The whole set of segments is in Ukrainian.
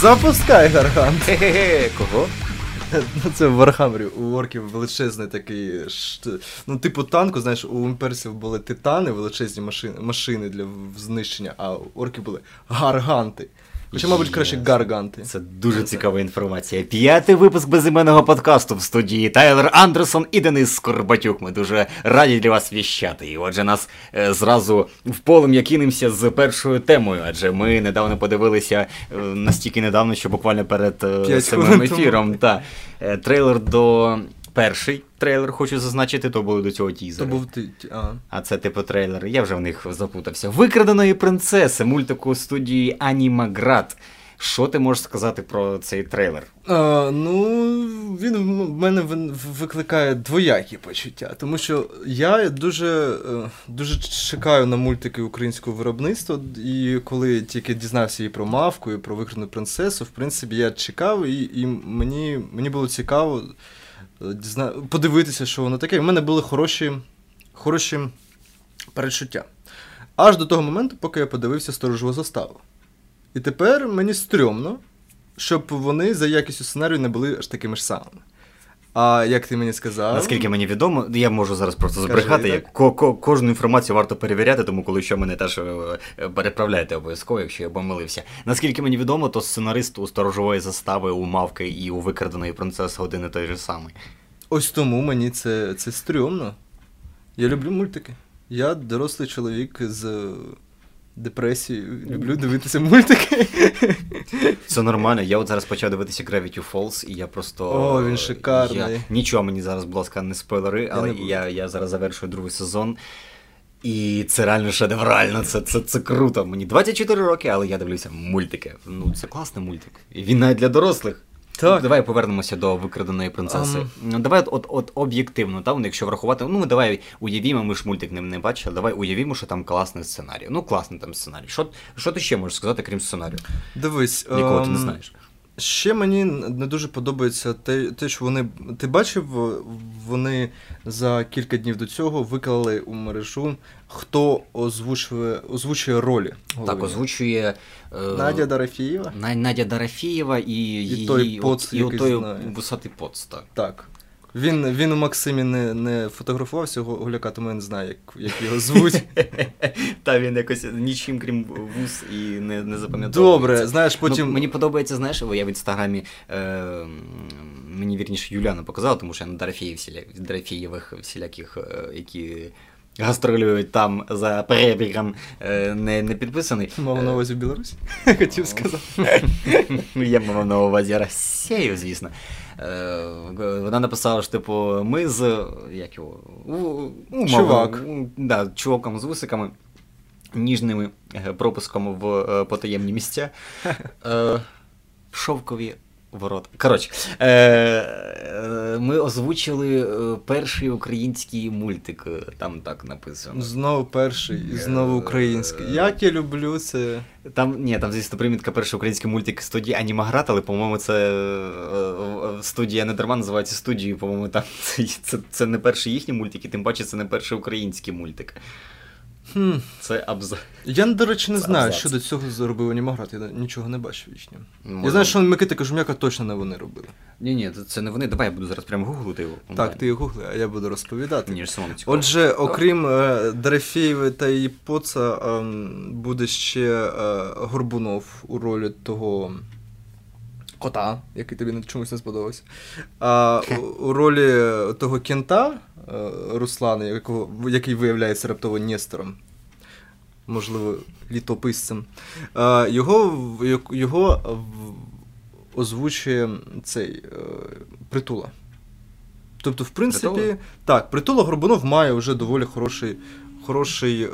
Запускай гаргант. Хе-хе-хе, кого? Ну, Це в Вархаммері у орків величезний такий. Ну, типу танку, знаєш, у імперсів були титани, величезні машини, машини для знищення, а у орків були гарганти. Хоча, мабуть, краще гарганти. Це дуже цікава інформація. П'ятий випуск безіменного подкасту в студії Тайлер Андерсон і Денис Скорбатюк. Ми дуже раді для вас віщати. І отже, нас е, зразу в полум'я кинемося з першою темою, адже ми недавно подивилися е, настільки недавно, що буквально перед е, самим ефіром. Та, е, трейлер до. Перший трейлер хочу зазначити, то були до цього То був ти. А. А це типу трейлер. Я вже в них запутався. Викраденої принцеси мультику студії Анімаград. Що ти можеш сказати про цей трейлер? А, ну, він в мене викликає двоякі почуття, тому що я дуже, е, дуже чекаю на мультики українського виробництва, і коли тільки дізнався і про мавку, і про викрану принцесу, в принципі, я чекав, і, і мені, мені було цікаво подивитися, що воно таке. У мене були хороші, хороші перечуття. Аж до того моменту, поки я подивився сторожову заставу. І тепер мені стрьомно, щоб вони за якістю сценарію не були аж такими ж самими. А як ти мені сказав, Наскільки мені відомо, я можу зараз просто Скажи, збрехати. як ко- ко- кожну інформацію варто перевіряти, тому коли що мене теж е, е, переправляйте обов'язково, якщо я помилився. Наскільки мені відомо, то сценарист у сторожової застави, у мавки і у викраденої принцеси один і той же самий. ось тому мені це, це стрьомно. Я люблю мультики. Я дорослий чоловік з депресією. Люблю дивитися мультики. Це нормально. Я от зараз почав дивитися Gravity Falls, і я просто. О, він шикарний. Я... Нічого мені зараз, будь ласка, не спойлери, але не я, я зараз завершую другий сезон. І це реально шедеврально, це, це, це круто. Мені 24 роки, але я дивлюся мультики. Ну, це класний мультик. І він навіть для дорослих. Так. Давай повернемося до викраденої принцеси. Ну, Давай от, от, об'єктивно, там, якщо врахувати, ну давай уявімо, ми ж мультик не, не бачили, давай уявімо, що там класний сценарій. Ну, класний там сценарій. Що, що ти ще можеш сказати, крім сценарію? Дивись. Нікого ти не ем, знаєш. Ще мені не дуже подобається те, те, що вони. Ти бачив, вони за кілька днів до цього виклали у мережу, хто озвучує, озвучує ролі. Так, озвучує е, Надя Дарафієва. Надя Дарафієва і, її, той поц, і той знає. високий поц, так. Так. Він, він у Максимі не, не фотографувався Гуляка, тому я не знаю, як, як його звуть. Та він якось нічим, крім вуз, і не, не запам'ятовується. Добре, знаєш, потім. Ну, мені подобається, знаєш, бо я в інстаграмі е, мені вірніше Юляна показала, тому що я на Дорофеїв всіля, всіляких, е, які гастролюють там за перебігом, е, не, не підписаний. Мав на Е, увазі Білорусь? Хотів сказати. Я мав на увазі Росію, звісно. Е, Вона написала, що, типу, ми з. Як його? У- Чувак. у- Да, чуваком з вусиками, ніжними е, пропуском в е, потаємні місця. Шовкові ворота. Коротше, е, е, ми озвучили е, перший український мультик, е, там так написано. Знову перший і знову український. Як я люблю це. Там, ні, там, звісно, примітка перший український мультик студії Анімаград, але, по-моєму, це е, е, студія не дарма називається студією, по-моєму, там це, це, це не перший їхній мультик, і тим паче це не перший український мультик. Хм. Це абзац. Я, до речі, не Це знаю, абзац. що до цього зробив Анімаград, я нічого не бачив їхнього. Може- Я знаю, що Микита Кожум'яка точно не вони робили. Ні, ні, це- не вони. Давай я буду зараз прямо гуглити його. Так, ти гугли, а я буду розповідати. Ж самому цікаво. Отже, окрім е, Дорофєєвої та її поца, ем, буде ще е, Горбунов у ролі того кота, який тобі чомусь не сподобався. А у, у ролі того кента е, Руслана, якого, який виявляється раптово Нестором. Можливо, літописцем. Е, його, його озвучує цей е, притула. Тобто, в принципі, Притула? так, притула Горбунов має вже доволі хороший, хороший е,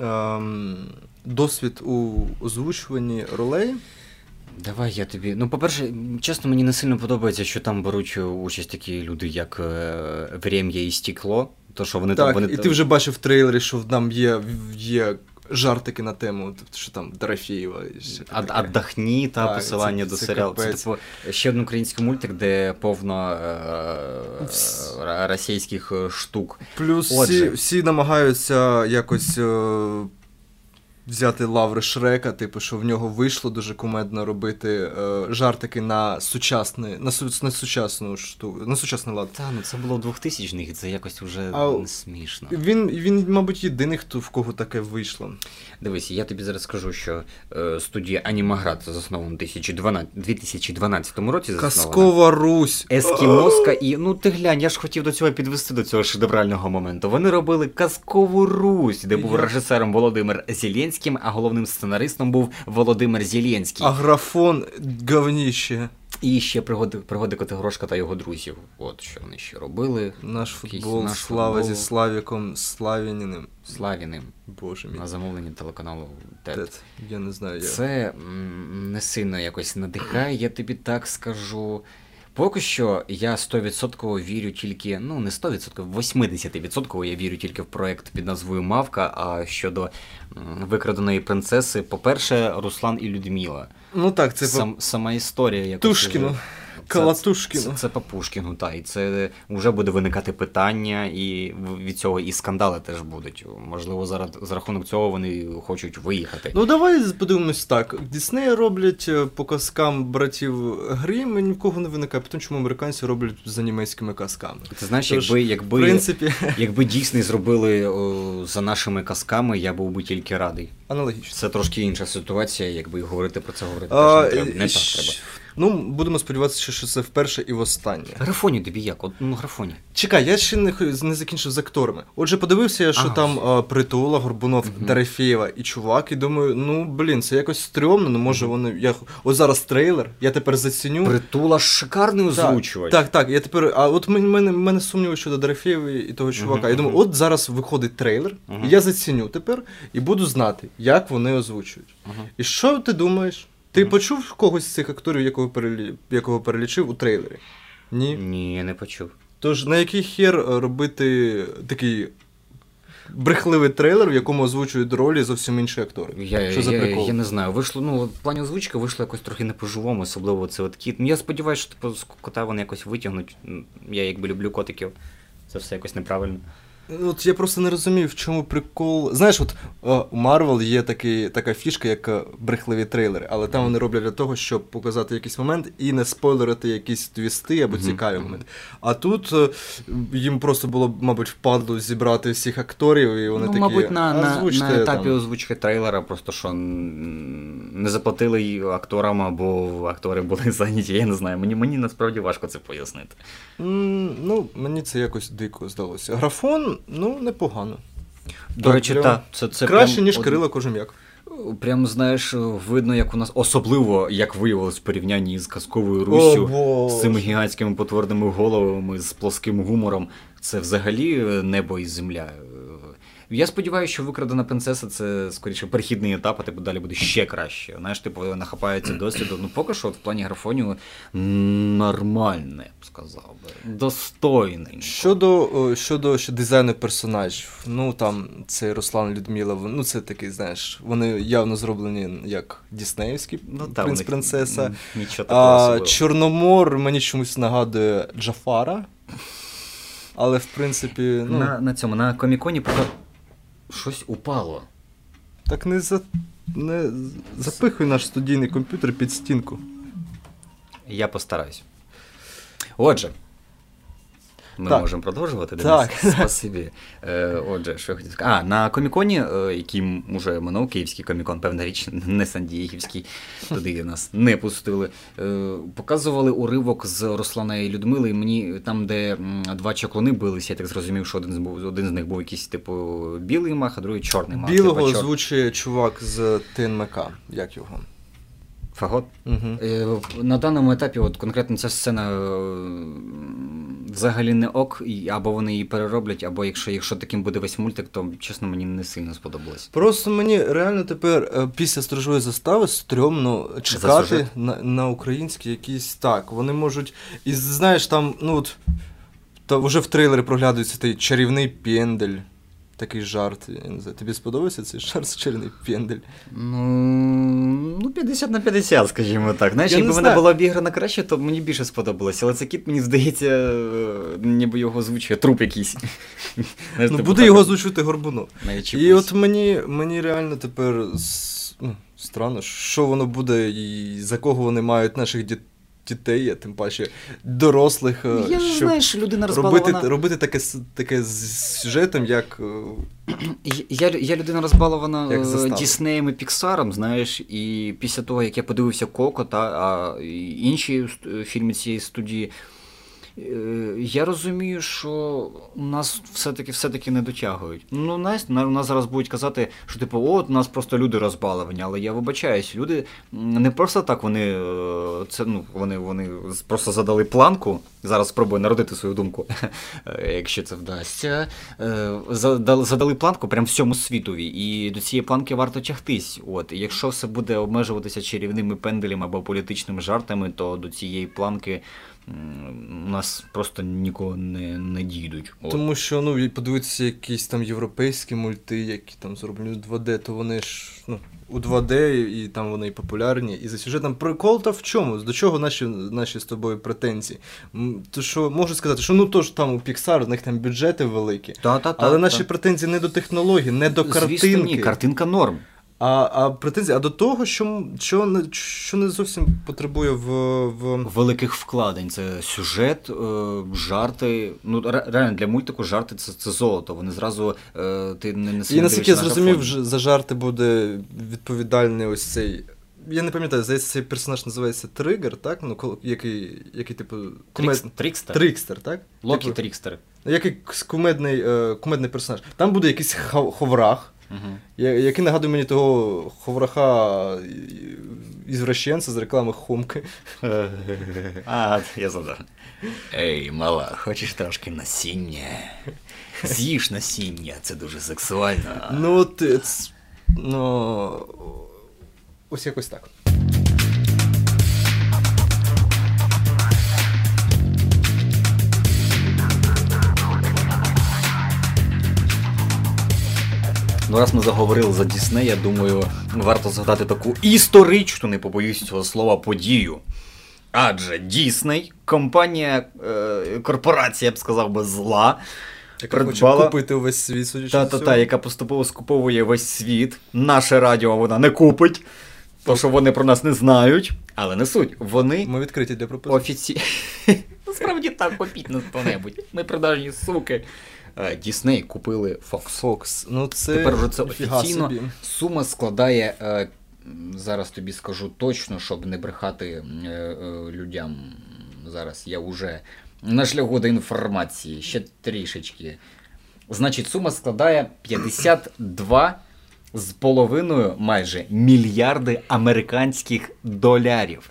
ем, досвід у озвучуванні ролей. Давай я тобі. Ну, по-перше, чесно, мені не сильно подобається, що там беруть участь такі люди, як е, Врем'я і Стекло. То, що вони так, там. Вони і ти вже бачив в трейлері, що там є, є жартики на тему, тобто, що там Дорофєєва. Отдохні та Так, посилання це- до це серіалу. Це типу ще один український мультик, де повно е, е, російських е, штук. Плюс всі, всі намагаються якось е, взяти лаври Шрека, типу, що в нього вийшло дуже кумедно робити е, жартики на сучасний, на, су, на сучасну штуку, на сучасний лад. Та, ну це було 2000-х, це якось вже А- не смішно. Він, він, мабуть, єдиний, хто в кого таке вийшло. Дивись, я тобі зараз скажу, що е, студія Анімаград заснована в 2012, 2012 році заснована. Казкова Русь. Ескімоска і ну ти глянь, я ж хотів до цього підвести до цього шедеврального моменту. Вони робили казкову Русь, де був Я- режисером Володимир Зеленським, а головним сценаристом був Володимир Зеленський. А графон говніще. І ще пригоди, пригоди Котигорошка та його друзів. От що вони ще робили. Наш футбол, наш слава футбол. зі Славіком Славініним. Славіним Боже мій. на замовлення телеканалу ТЕТ. Я не знаю, як. Це не сильно якось надихає, я тобі так скажу. Поки що я 100% вірю тільки, ну не 100%, 80% я вірю тільки в проект під назвою Мавка. А щодо викраденої принцеси, по-перше, Руслан і Людмила. Ну так, це Сам, сама історія якось. Тушкіну. Калатушкіну. Це, це по Пушкіну, так. І це вже буде виникати питання, і від цього і скандали теж будуть. Можливо, зараз за рахунок цього вони хочуть виїхати. Ну давай подивимось так. Дісней роблять е, по казкам братів Грім, і нікого не виникає, тому чому американці роблять за німецькими казками. Ти знаєш, Тож, якби, В якби, принципі, якби Дійсний зробили о, за нашими казками, я був би тільки радий. аналогічно. Це трошки інша ситуація, якби говорити про це говорити А, теж не треба. Не так треба. Ну, будемо сподіватися, що це вперше і востаннє. Графоні тобі як? От, ну, графоні. Чекай, я ще не, не закінчив з акторами. Отже, подивився я, що А, там а, Притула, Горбунов, Мгм. Дорофєєва і чувак, і думаю, ну блін, це якось стрьомно, ну може вони. Я... От зараз трейлер, я тепер заціню. Притула шикарний озвучувач. Так, так, я тепер. А от мене, мене, мене сумніви щодо Дорофєєвої і того чувака. Мгм, Я думаю, от зараз виходить трейлер, Мгм. і я заціню тепер і буду знати, як вони озвучують. Ага. І що ти думаєш? Ти почув когось з цих акторів, якого, перелі... якого перелічив у трейлері? Ні. Ні, я не почув. Тож на який хер е, робити такий брехливий трейлер, в якому озвучують ролі зовсім інші актори? Я, Що за я, прикол? я не знаю. Вийшло, ну, в плані озвучки вийшло якось трохи не по-живому, особливо це от кіт. Ну, я сподіваюся, що типу, з кота вони якось витягнуть. Я якби люблю котиків. Це все якось неправильно. От я просто не розумів, в чому прикол. Знаєш, от е, у Marvel є такий, така фішка, як е, брехливі трейлери, але там вони роблять для того, щоб показати якийсь момент і не спойлерити якісь твісти або цікаві моменти. А тут е, їм просто було, мабуть, впадло зібрати всіх акторів, і вони ну, такі. мабуть, на, на, «Озвучте на етапі там». озвучки трейлера просто що не заплатили акторам, або актори були зайняті. Я не знаю. Мені, мені насправді важко це пояснити. М, Ну, мені це якось дико здалося. Графон, ну, непогано. До речі, прям так. Це, це Краще, прям ніж Кирило Кожем'як. Прям знаєш, видно, як у нас особливо, як виявилось в порівнянні з казковою Руссю, О, з цими гігантськими потворними головами, з плоским гумором. Це взагалі небо і земля. Я сподіваюся, що викрадена принцеса це скоріше перехідний етап, а типу далі буде ще краще. Знаєш, типу, нахапається досвіду. Ну, поки що, от в плані графонію нормальне, я б сказав би. Достойний. Щодо, щодо ще дизайну персонажів, ну там цей Руслан Людмила, ну це такий, знаєш, вони явно зроблені як Діснеївські Ну, та, принц принцеса. Нічого такого А. Чорномор мені чомусь нагадує Джафара. Але в принципі, ну, на, на цьому, на коміконі щось упало. так не за. Не запихуй наш студійний комп'ютер під стінку. Я постараюсь. Отже. Ми Так. можемо продовжувати. Так. Спасибі. Е, отже, що я хотів сказати. А, на коміконі, е, який уже минув, київський комікон, певна річ, не Сандіївський, туди нас не пустили. Е, показували уривок з Руслана і Людмили, і мені там, де два чаклуни билися, я так зрозумів, що один з, був, один з них був якийсь, типу, білий мах, а другий чорний мах. Білого Типу, чор- озвучує чувак з ТНМК, як його. Фагот? Угу. На даному етапі, от конкретно ця сцена е, взагалі не ок, або вони її перероблять, або якщо, якщо таким буде весь мультик, то чесно мені не сильно сподобалось. Просто мені реально тепер е, після стражової застави стрьомно чекати на, на українські якісь так. Вони можуть. І знаєш, там, ну от. Та вже в трейлері проглядується той чарівний пендель. Такий жарт. Я не знаю, тобі сподобався цей жарт з чарівний пендель? Ну, Ну, 50 на 50, скажімо так. Знаєш, якби вона була обіграна краще, то мені більше сподобалося. Але це кіт, мені здається, е, ніби його озвучує труп якийсь. Ну, типу, буде його озвучувати Горбунов. навіть І от мені, мені реально тепер ну, странно, що воно буде і за кого вони мають наших діт- дітей, а тим паче дорослих, е, Я не щоб знаю, що людина робити, розбалована. робити таке, таке з сюжетом, як. е, Я, я людина розбалована Як е. Діснеєм і Піксаром, знаєш, і після того, як я подивився Коко та а, і інші фільми цієї студії, е, я розумію, що нас все-таки все-таки не дотягують. Ну, у нас зараз будуть казати, що типу, от нас просто люди розбаловані, але я вибачаюсь, люди не просто так вони е, це ну, вони, вони просто задали планку. Зараз спробую народити свою думку, е, якщо це вдасться. Е, задали, планку прям всьому світові, і до цієї планки варто тягтись. От, і якщо все буде обмежуватися чарівними пенделями або політичними жартами, то до цієї планки нас просто нікого не, не дійдуть. От. Тому що ну, подивитися якісь там європейські мульти, які там зроблені у 2D, то вони ж ну, у 2D, і там вони і популярні. І за сюжетом прикол то в чому? До чого наші, наші з тобою претензії? То що можу сказати, що ну то ж там у Pixar, у них там бюджети великі. Та-та-та, Але наші претензії не до технології, не до Звісно, картинки. ні, картинка норм. А, а претензії, а до того, що, що, не, що не зовсім потребує в, в... великих вкладень. Це сюжет, е, жарти. Ну, реально для мультику жарти це, це золото. Вони зразу е, ти не, не І наскільки я зрозумів, графон. за жарти буде відповідальний ось цей. Я не пам'ятаю, здається, цей персонаж називається Тригер, так? Ну, який, який типу, кумед... Трікстер. Трикстер, так? Локі Типу, Трікстер. який кумедний, е, кумедний персонаж. Там буде якийсь ховрах. Я- який нагадує мені того ховраха ізвращенця з реклами Хомки. А, я задав. Ей, мала, хочеш трошки насіння? З'їж насіння, це дуже сексуально. Ну, от, е, ну, ось якось так. Ну, раз ми заговорили за Дісней, я думаю, варто згадати таку історичну, не побоюсь цього слова, подію. Адже Дісней, компанія, е, корпорація, я б сказав би, зла, Яка Придбала- хоче купити увесь світ, судячи Та-та-та, яка поступово скуповує весь світ. Наше радіо вона не купить, то що вони про нас не знають, але не суть. Вони Ми відкриті для пропозицій. офіці... Насправді так, купіть нас хто-небудь. Ми продажні суки. Е, Дісней купили Fox. Фокс. Ну це Тепер вже це офіційно. собі. Сума складає. Е, зараз тобі скажу точно, щоб не брехати е, людям. Зараз я вже на шляху до інформації, ще трішечки. Значить, сума складає 52 з половиною майже мільярди американських долярів.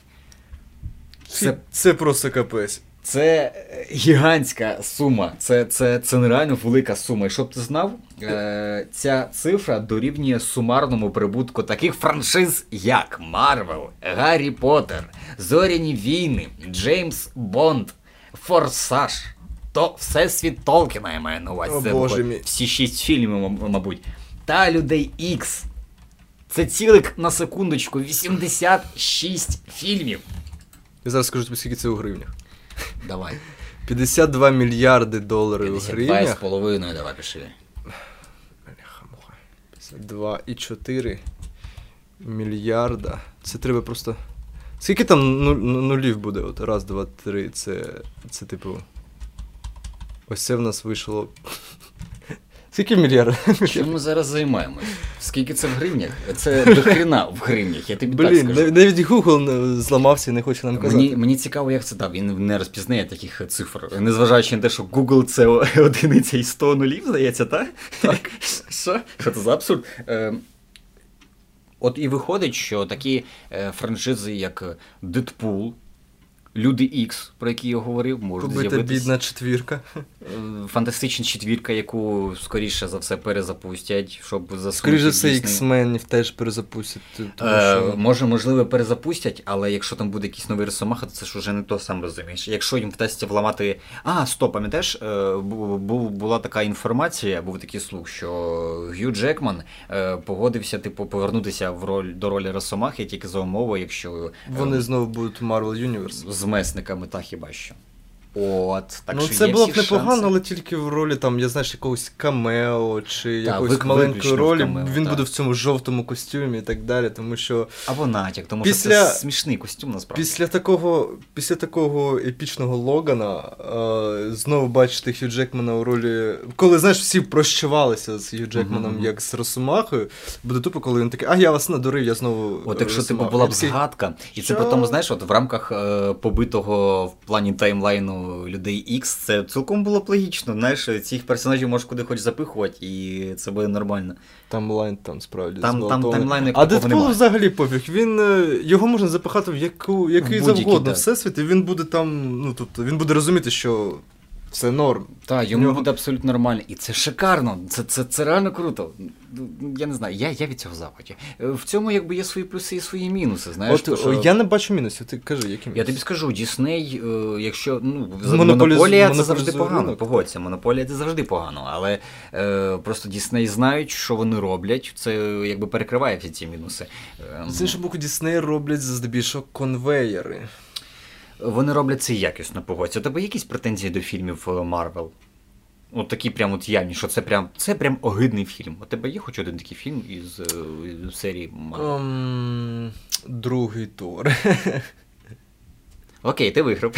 Це це просто капець. Це е, гігантська сума, це, це, це нереально велика сума. І щоб ти знав, е, ця цифра дорівнює сумарному прибутку таких франшиз, як Марвел, Гаррі Поттер, Зоряні війни, Джеймс Бонд, Форсаж. То Всесвіт Толкіна я маю на увазі. Боже мій. всі шість фільмів, мабуть. Та людей Ікс. Це цілих на секундочку 86 фільмів. Я зараз скажу тобі, скільки це у гривнях. Давай. 52 мільярди доларів у 52 з половиною, давай пиши. Бляха-муха. 52,4 мільярда. Це треба просто. Скільки там ну- ну- нулів буде? От раз, два, три. Це, це типу. Ось це в нас вийшло. Скільки мільярдів? Чим ми зараз займаємось? Скільки це в гривнях? Це до хрена в гривнях, я тобі так Блін, скажу. навіть Google зламався і не хоче нам казати. Мені, мені цікаво, як це так. Він не розпізнає таких цифр. Незважаючи на те, що Google це одиниця і 100 нулів, здається, так? Так. Що? Що це за абсурд? Е, от і виходить, що такі е, франшизи, як Deadpool, Люди Ікс, про які я говорив, можуть з'явитися. бідна четвірка. Е, Фантастична четвірка, яку скоріше за все перезапустять, щоб заскочити Скоріше за все. X-Men теж перезапустять. Тому Е, що... може, можливо, перезапустять, але якщо там буде якийсь новий Росомаха, то це ж уже не то сам розумієш. Якщо їм вдасться вламати. А, стоп, пам'ятаєш, е, бу- бу- була така інформація, був такий слух, що Гью Джекман е, погодився, типу, повернутися в роль до ролі Росомахи тільки за умови, якщо е, Вони знову будуть Marvel Universe. Месниками, та хіба що. От, так ну, що це є було б всі непогано, шанси. але тільки в ролі там, я знаєш, якогось камео чи Та, якоїсь вик- маленької виключно в ролі. камео, Він так. буде в цьому жовтому костюмі і так далі. Тому що Або натяк, тому Після- що це смішний костюм насправді. після такого, після такого епічного Логана е, знову бачити Хью Джекмана у ролі. Коли знаєш, всі прощавалися з Хью Джекманом Мгм. як з Росомахою, буде тупо, коли він такий, а я вас надурив, я знову. От якщо типу Росомаха». була І б всі, згадка, і це Що? при тому, знаєш, от в рамках е, побитого в плані таймлайну людей X, це цілком було б логічно. Знаєш, цих персонажів можеш куди хоч запихувати, і це буде нормально. Таймлайн там справді. Там- там таймлайну А Дедпул взагалі пофіг. Він е, його можна запихати в яку який завгодно да. всесвіт, і він буде там. Ну тобто він буде розуміти, що це норм. Так, йому буде абсолютно нормально. І це шикарно. Це, це, це реально круто. Ну, Я не знаю, я, я від цього в. Е, В цьому якби є свої плюси і свої мінуси. Знаєш, От то, що... я не бачу мінусів. Ти кажи, які мінуси. Я тобі скажу, Дісней, якщо ну Монополіз- монополія це завжди погано. Погодься, монополія це завжди погано. Але е, просто Дісней знають, що вони роблять. Це якби перекриває всі ці мінуси. Е, З іншого боку, Дісней роблять здебільшого конвеєри. Вони роблять це якісно, погодься. У тебе якісь претензії до фільмів Марвел? От такі прям от явні, що це прям це прям огидний фільм. У тебе є хоч один такий фільм із, е, із серії Марвел? Ем, другий Тор. Окей, ти виграв.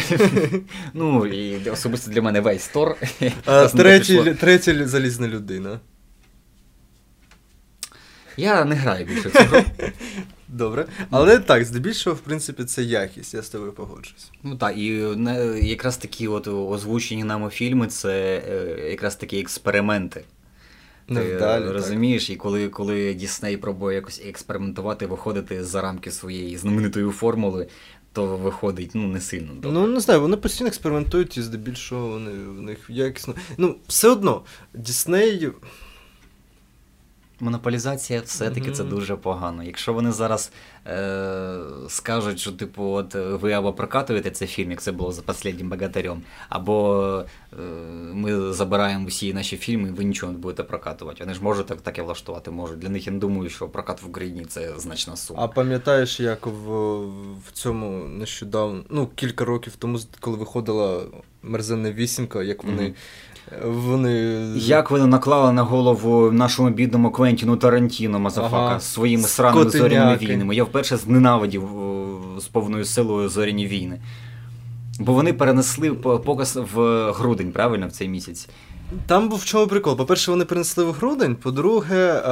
ну і особисто для мене весь Тор. Пішло. третя залізна людина. Я не граю більше гру. Добре. Але так, здебільшого, в принципі, це якість, я з тобою погоджуюсь. Ну так, і не, якраз такі от озвучені нами фільми це е, якраз такі експерименти. Ти Невдалі. е, так. розумієш, і коли, коли Дісней пробує якось експериментувати, виходити за рамки своєї знаменитої формули, то виходить ну не сильно добре. Ну, не знаю, вони постійно експериментують і здебільшого вони в них якісно. Ну, все одно, Дісней. Монополізація все-таки це дуже погано. Якщо вони зараз е, скажуть, що типу, от ви або прокатуєте цей фільм, як це було за «Последнім богатирем, або е, ми забираємо всі наші фільми, і ви нічого не будете прокатувати. Вони ж можуть так, таке влаштувати, можуть. Для них я не думаю, що прокат в Україні це значна сума. А пам'ятаєш, як в, в цьому нещодавно, ну, кілька років тому, коли виходила мерзенна вісімка, як вони. Мгм. Вони. Як вони наклали на голову нашому бідному Квентіну Тарантіно, Мазафака, Ага. своїми сраними зоряними війнами. Я вперше зненавидів з повною силою зоряні війни. Бо вони перенесли показ в грудень, правильно, в цей місяць. Там був в чому прикол. По-перше, вони принесли в грудень. По-друге,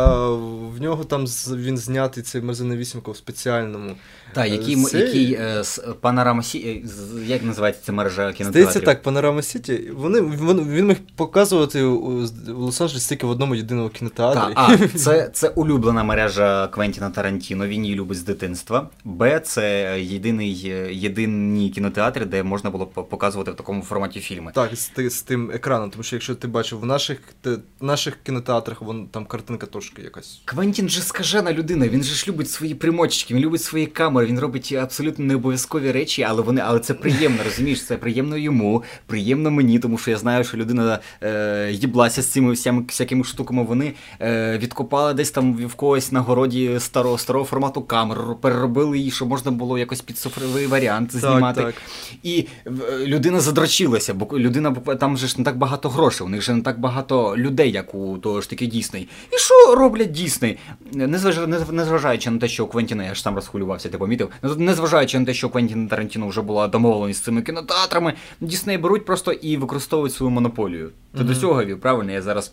в нього там він знятий цей мерзенна вісімка в спеціальному. Так, Е, який, м- це- який е, Панорама Сі... е, як називається ця мережа кінотеатрів? Здається, так, Панорама Сіті. Вони, він, він міг показувати у, у Лос-Анджелесі тільки в одному єдиному Так, кінотеатрі. а, це, це улюблена мережа Квентіна Тарантіно, він її любить з дитинства. Б, це єдиний, е, єдині кінотеатри, де можна було показувати в такому форматі фільми. Так, з, з тим екраном, тому що якщо ти бачив в наших, те, наших кінотеатрах, вон, там картинка трошки якась. Квентін же скажена людина, він же ж любить свої примочки, він любить свої камери, він робить абсолютно необов'язкові речі, але вони, але це приємно, розумієш? Це приємно йому, приємно мені, тому що я знаю, що людина е, їблася з цими всями, всякими штуками. Вони е, відкопали десь там в когось на городі старого, старого формату камеру, переробили її, щоб можна було якось під цифровий варіант знімати. так. І е, людина задрочилася, бо людина там же ж не так багато грошей, у них же не так багато людей, як у того ж таки Дісней. І що роблять Дісней? Незважаючи на те, що Квентіна, я ж сам розхвилювався, ти помітив, незважаючи на те, що Квентіна Тарантіно вже була домовленість з цими кінотеатрами, Дісней беруть просто і використовують свою монополію. Ти до цього вів, правильно? Я зараз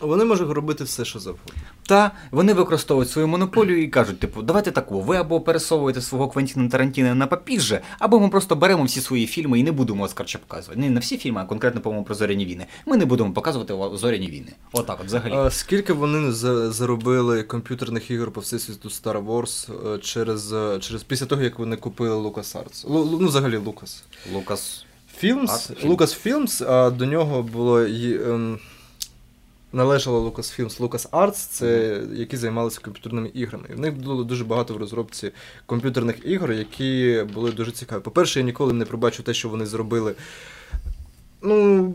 Вони можуть робити все, що завгодно. Та вони використовують свою монополію і кажуть, типу, давайте таку, ви або пересовуєте свого Квентіна Тарантіна на папіже, або ми просто беремо всі свої фільми і не будемо Оскарча показувати. Не на всі фільми, а конкретно по-моєму про зоряні війни. Ми не будемо показувати зоряні війни. Отак, от взагалі. А скільки вони заробили комп'ютерних ігор по всесвіту Star Wars е, через, е, через після того, як вони купили LucasArts? Лу- Лу- ну, взагалі Лукас. Лукас. Арт, фільм. Lucasfilms, а до нього було й, ем, належало Lucasfilms, LucasArts, це які займалися комп'ютерними іграми. І в них було дуже багато в розробці комп'ютерних ігор, які були дуже цікаві. По-перше, я ніколи не пробачу те, що вони зробили. Ну,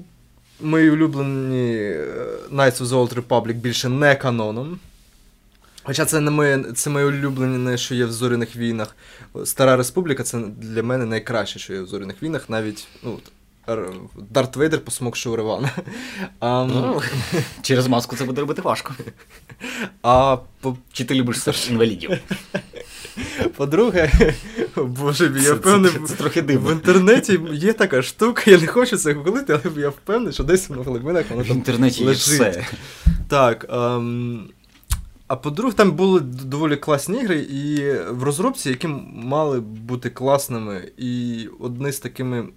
мої улюблені е, Knights of the Old Republic більше не каноном. Хоча це не моє, це моє улюблене, що є в зоряних війнах. Стара Республіка це для мене найкраще, що є в зоряних війнах, навіть ну, Дарт Вейдер посмокшив Ривана. Ну, через маску це буде робити важко. а по, Чи ти любиш все інвалідів? по-друге, боже мій, я впевнений, це- це трохи в інтернеті є така штука, я не хочу це гуглити, але я впевнений, що десь в глибинах воно В там інтернеті є все. Так. ем, а по-друге, там були доволі класні ігри, і в розробці, які мали бути класними, і одні з такими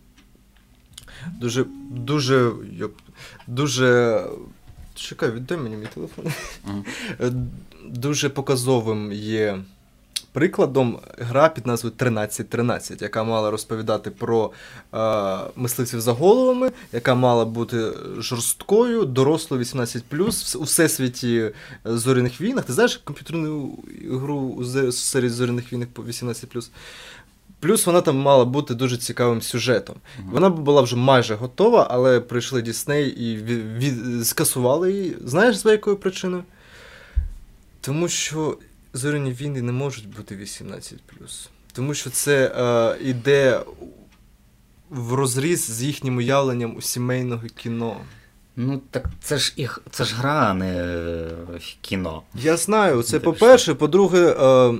дуже. дуже. дуже. Чекай, віддай мені мій телефон. Е, Дуже показовим є прикладом гра під назвою 1313, яка мала розповідати про е, мисливців за головами, яка мала бути жорсткою, дорослою 18+, у всесвіті е, зоряних війнах. Ти знаєш комп'ютерну гру у серії зоряних війнах по 18+. Плюс вона там мала бути дуже цікавим сюжетом. Мгм. Вона була вже майже готова, але прийшли Дісней і від, від, скасували її. Знаєш, за якою причиною? Тому що зоряні війни не можуть бути 18. Тому що це е, іде в розріз з їхнім уявленням у сімейного кіно. Ну так це ж їх, це ж гра, а не е, кіно. Я знаю, це по-перше. По-друге, е,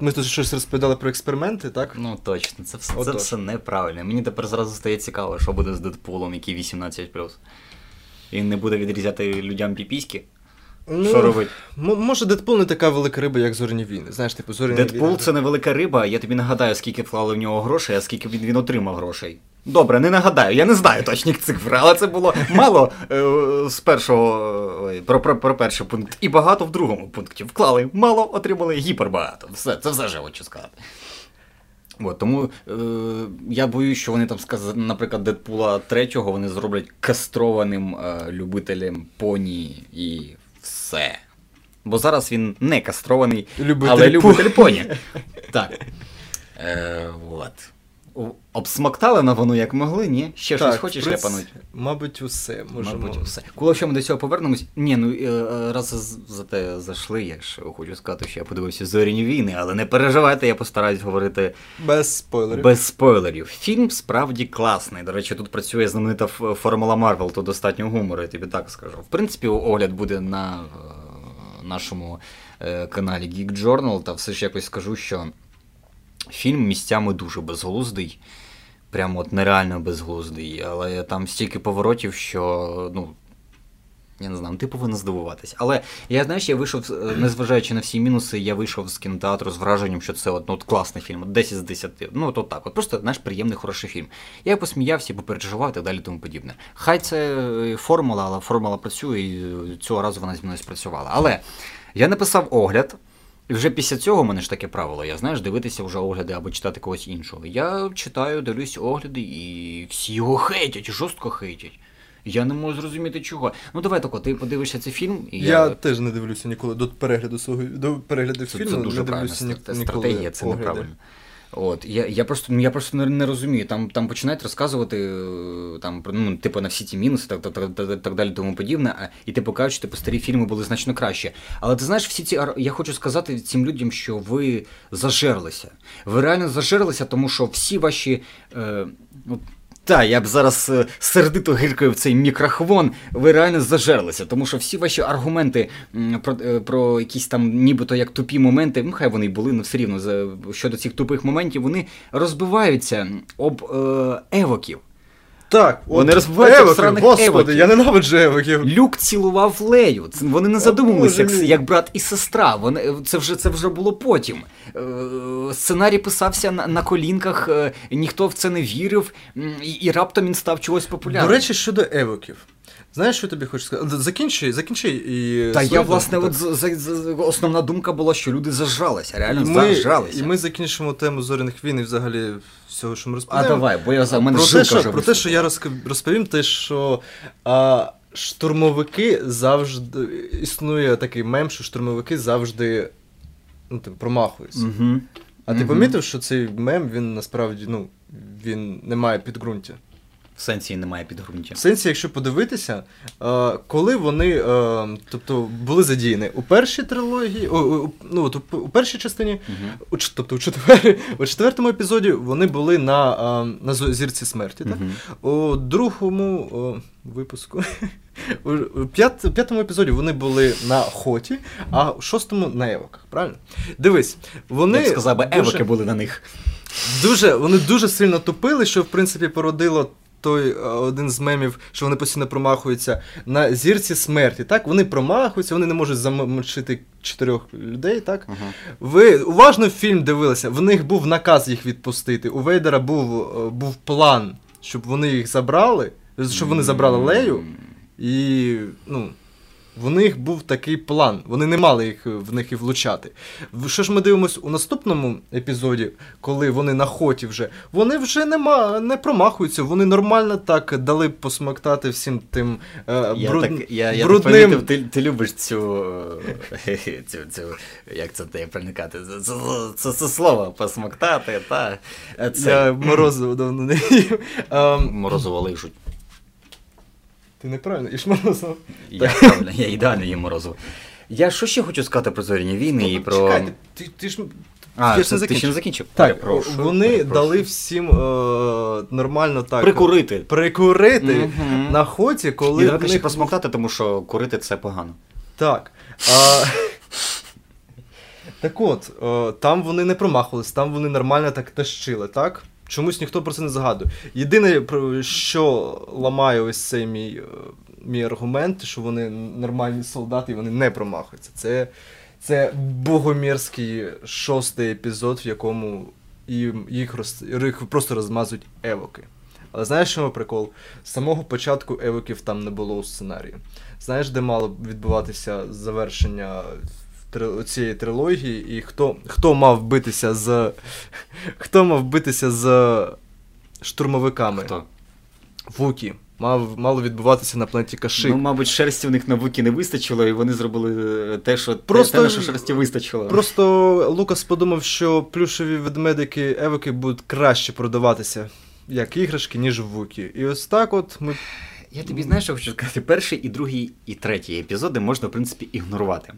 ми тут щось розповідали про експерименти, так? Ну точно, це все, це все неправильно. Мені тепер зразу стає цікаво, що буде з Дедпулом, який 18. Він не буде відрізати людям піпіськи. Що робить? м- може, Дедпул не така велика риба, як Зорні війни. Знаєш, типу, зоряні Дедпул війни. це невелика риба, я тобі нагадаю, скільки вклали в нього грошей, а скільки він, він отримав грошей. Добре, не нагадаю, я не знаю точних цифр, але це було мало е, з першого ой, про, про, про перший пункт і багато в другому пункті. Вклали мало, отримали гіпербагато. Все, це все ж хочу сказати. От, тому е, я боюсь, що вони там сказали, наприклад, Дедпула третього вони зроблять кастрованим е, любителем поні і все. Бо зараз він не кастрований, Любитель але любитель поні. Так. Е, от. Обсмоктали на воно як могли, ні? Ще щось хочеш ляпануть? Мабуть, усе. Можемо. Мабуть, все. Коли що ми до цього повернемось. Ні, ну е, е, раз за те зайшли, я ж хочу сказати, що я подивився зоряні війни, але не переживайте, я постараюсь говорити Без спойлерів. без спойлерів. Фільм справді класний. До речі, тут працює знаменита формула Марвел, то достатньо гумору, я тобі так скажу. В принципі, огляд буде на е, нашому каналі Geek Journal, та все ж якось скажу, що фільм місцями дуже безглуздий. Прямо от нереально безглуздий, але там стільки поворотів, що ну. Я не знаю, ти повинен здивуватись. Але я знаєш, я вийшов, е, незважаючи на всі мінуси, я вийшов з кінотеатру з враженням, що це от, ну, от класний фільм, от 10 з 10. Ну, от, от так. От просто знаєш, приємний, хороший фільм. Я посміявся, попереживав і так далі, тому подібне. Хай це е, формула, але формула працює, і е, цього разу вона зі мною спрацювала. Але я написав огляд. І вже після цього в мене ж таке правило, я знаєш, дивитися вже огляди або читати когось іншого. Я читаю, дивлюсь огляди, і всі його хейтять, жорстко хейтять. Я не можу зрозуміти чого. Ну давай тако, ти подивишся цей фільм, і Я, я. теж не дивлюся ніколи до перегляду свого до перегляду Це, фільму. це дуже не дивлюся стра- ніколи стратегія, це огляди. неправильно. От, я, я просто, ну, я просто не, розумію. Там, там починають розказувати е, там, ну, типу, на всі ті мінуси, так, так, так, так, далі, тому подібне, а, і типу кажуть, що типу, старі фільми були значно краще. Але ти знаєш, всі ці я хочу сказати цим людям, що ви зажерлися. Ви реально зажерлися, тому що всі ваші. Е, та, я б зараз е, сердито гиркою в цей мікрохвон, ви реально зажерлися, тому що всі ваші аргументи про, е, про якісь там нібито як тупі моменти, ну хай вони й були, але все рівно щодо цих тупих моментів, вони розбиваються об е, евоків. Так, Вони розбиваються в сраних господи, евоків. я ненавиджу евоків. Люк цілував Лею. Це- Вони не задумувалися, Боже як, мій. як брат і сестра. Вони, це, вже, це вже було потім. Е, Сценарій писався на, на колінках, е, ніхто в це не вірив, м, і, і раптом він став чогось популярним. До речі, щодо евоків. Знаєш, що тобі хочу сказати? Закінчи, закінчи і. Та я, власне, от, з- з- з- основна думка була, що люди зажралися, реально ми, зажралися. і ми закінчимо тему зоряних війн і взагалі всього, що ми А давай, бо я за мене про жилка те, що, вже про те, що я розповім, те, що а, штурмовики завжди існує такий мем, що штурмовики завжди ну, типу, промахуються. Угу. А ти помітив, що цей мем він насправді ну, він не має підґрунтя. В сенсі немає підґрунтя. В сенсі, якщо подивитися, е, коли вони е, тобто, були задіяні у першій трилогії, о, ну, от, у, першій частині, Угу. у, тобто у, четвер... у четвертому епізоді вони були на, е, на зірці смерті. Так? Угу. У другому о, випуску. У у п'ят, п'ятому епізоді вони були на хоті, а у шостому на евоках, правильно? Дивись, вони. Я б сказав, би, дуже- евоки були на них. Дуже, вони дуже сильно тупили, що в принципі породило той е, один з мемів, що вони постійно промахуються на зірці смерті. Так, вони промахуються, вони не можуть замочити чотирьох людей. Так, Угу. ви уважно фільм дивилися. В них був наказ їх відпустити. У Вейдера був, е, був план, щоб вони їх забрали, щоб вони забрали Лею. І ну, в них був такий план. Вони не мали їх е, в них і влучати. Що ж ми дивимося у наступному епізоді, коли вони на хоті вже, вони вже нема, не промахуються, вони нормально так дали посмоктати всім тим е, Я бруд... так, я, я брудним. так ти, ти любиш цю, е, цю, цю, як це те проникати, це, це, це, це слово посмоктати, та, е, це Я морозиво давно не їв. Ем, морозиво лижуть. Ти неправильно, їж морозиво. Я, правильно, я ідеально їм морозиво. Я що ще хочу сказати про зоряні війни і про. Чекай, ти, ти, ж А, я ж не ти, ти ще не закінчив? Так, Перепрошую, вони перепрошую. дали всім е, нормально так. Прикурити. Прикурити Мгм. на хоті, коли. І давай них- посмоктати, тому що курити це погано. Так. А... так от, е, там вони не промахувались, там вони нормально так тащили, так? Чомусь ніхто про це не згадує. Єдине, що ламає ось цей мій, е, мій аргумент, що вони нормальні солдати і вони не промахуються. Це, це богомірський шостий епізод, в якому їм- їх, роз, їх просто розмазують евоки. Але знаєш, що прикол? З самого початку евоків там не було у сценарії. Знаєш, де мало відбуватися завершення цієї трилогії, і хто, хто мав битися з. Хто мав битися з штурмовиками? Хто? Вукі. Мав, мало відбуватися на планеті Кашик. Ну, мабуть, шерсті в них на вуки не вистачило, і вони зробили е, те, що Просто- те, на що шерсті вистачило. Просто Лукас подумав, що плюшеві ведмедики Евоки будуть краще продаватися як іграшки, ніж вукі. І ось так от ми. Я тобі знаєш, що хочу сказати, перший і другий і третій епізоди можна, в принципі, ігнорувати.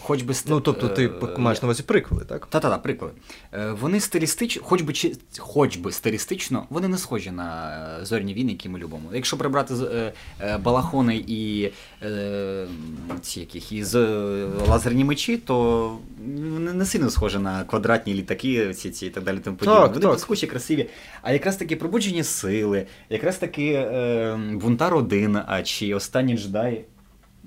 Хоч би Ну, тобто, ти е, маєш на увазі приквели, так? Та-та-та, приклади. Е, Вони стилістично, хоч би, хоч би стилістично, вони не схожі на е, зоряні війни, які ми любимо. Якщо прибрати балахони і ці яких, і лазерні мечі, то не сильно схожі на квадратні літаки, ці, ці і так далі. Тому подібне. Так, вони так. блискучі, красиві. А якраз таки пробудження сили, якраз таки е, 1, а чи останні джедай.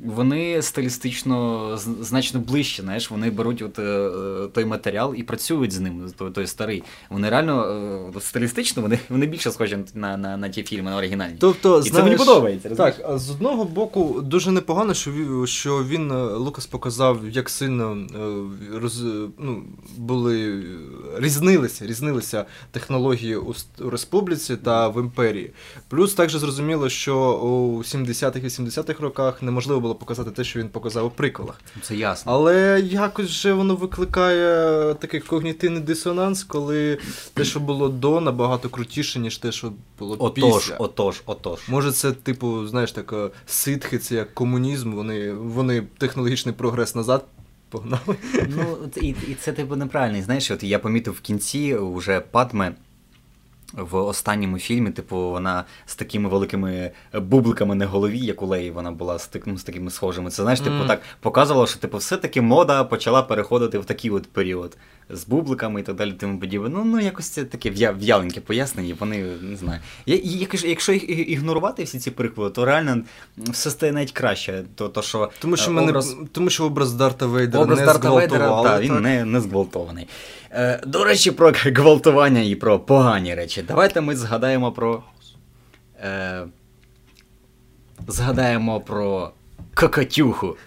Вони стилістично значно ближче, знаєш, вони беруть от, е, той матеріал і працюють з ним, той, той старий. Вони реально е, стилістично, вони, вони більше схожі на, на, на ті фільми, на оригінальні. Тобто, І це мені подобається, розумієш? Так, з одного боку, дуже непогано, що він, що він е, Лукас показав, як сильно роз, ну, були різнилися, різнилися технології у, у республіці та в імперії. Плюс також зрозуміло, що у 70-х 80-х роках неможливо було показати те, що він показав у приколах. Це ясно. Але якось же воно викликає такий когнітивний дисонанс, коли те, що було до, набагато крутіше, ніж те, що було Отож, після. отож, отож. Може, це, типу, знаєш, так, е, ситхи, це як комунізм, вони, вони технологічний прогрес назад погнали. Ну, і, і це типу неправильний. Знаєш, от я помітив в кінці вже Падме. В останньому фільмі, типу, вона з такими великими бубликами на голові, як у Леї, вона була з, ну, з такими схожими. Це знаєш, типу, Мгм. так показувало, що типу, все-таки мода почала переходити в такий от період з бубликами і так далі, тому подібне. Ну, ну якось це таке в'яленьке пояснення, вони не знаю. Я, і якщо, якщо їх ігнорувати всі ці приклади, то реально все стає навіть краще. То, то, що, Тому що, е, мене, тому що образ Дарта Вейдера Образ не Дарта Вейдера, та, він так? не, не зґвалтований. Е, до речі, про гвалтування і про погані речі. Давайте ми згадаємо про. Е, згадаємо про Кокотюху.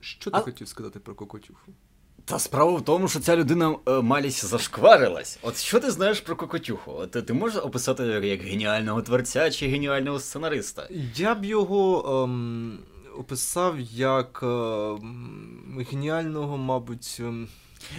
Що ти А- хотів сказати про Кокотюху? Та справа в тому, що ця людина е, малість зашкварилась. От що ти знаєш про Кокотюху? От ти можеш описати як геніального творця чи геніального сценариста? Я б його ем, описав як ем, геніального, мабуть. ем,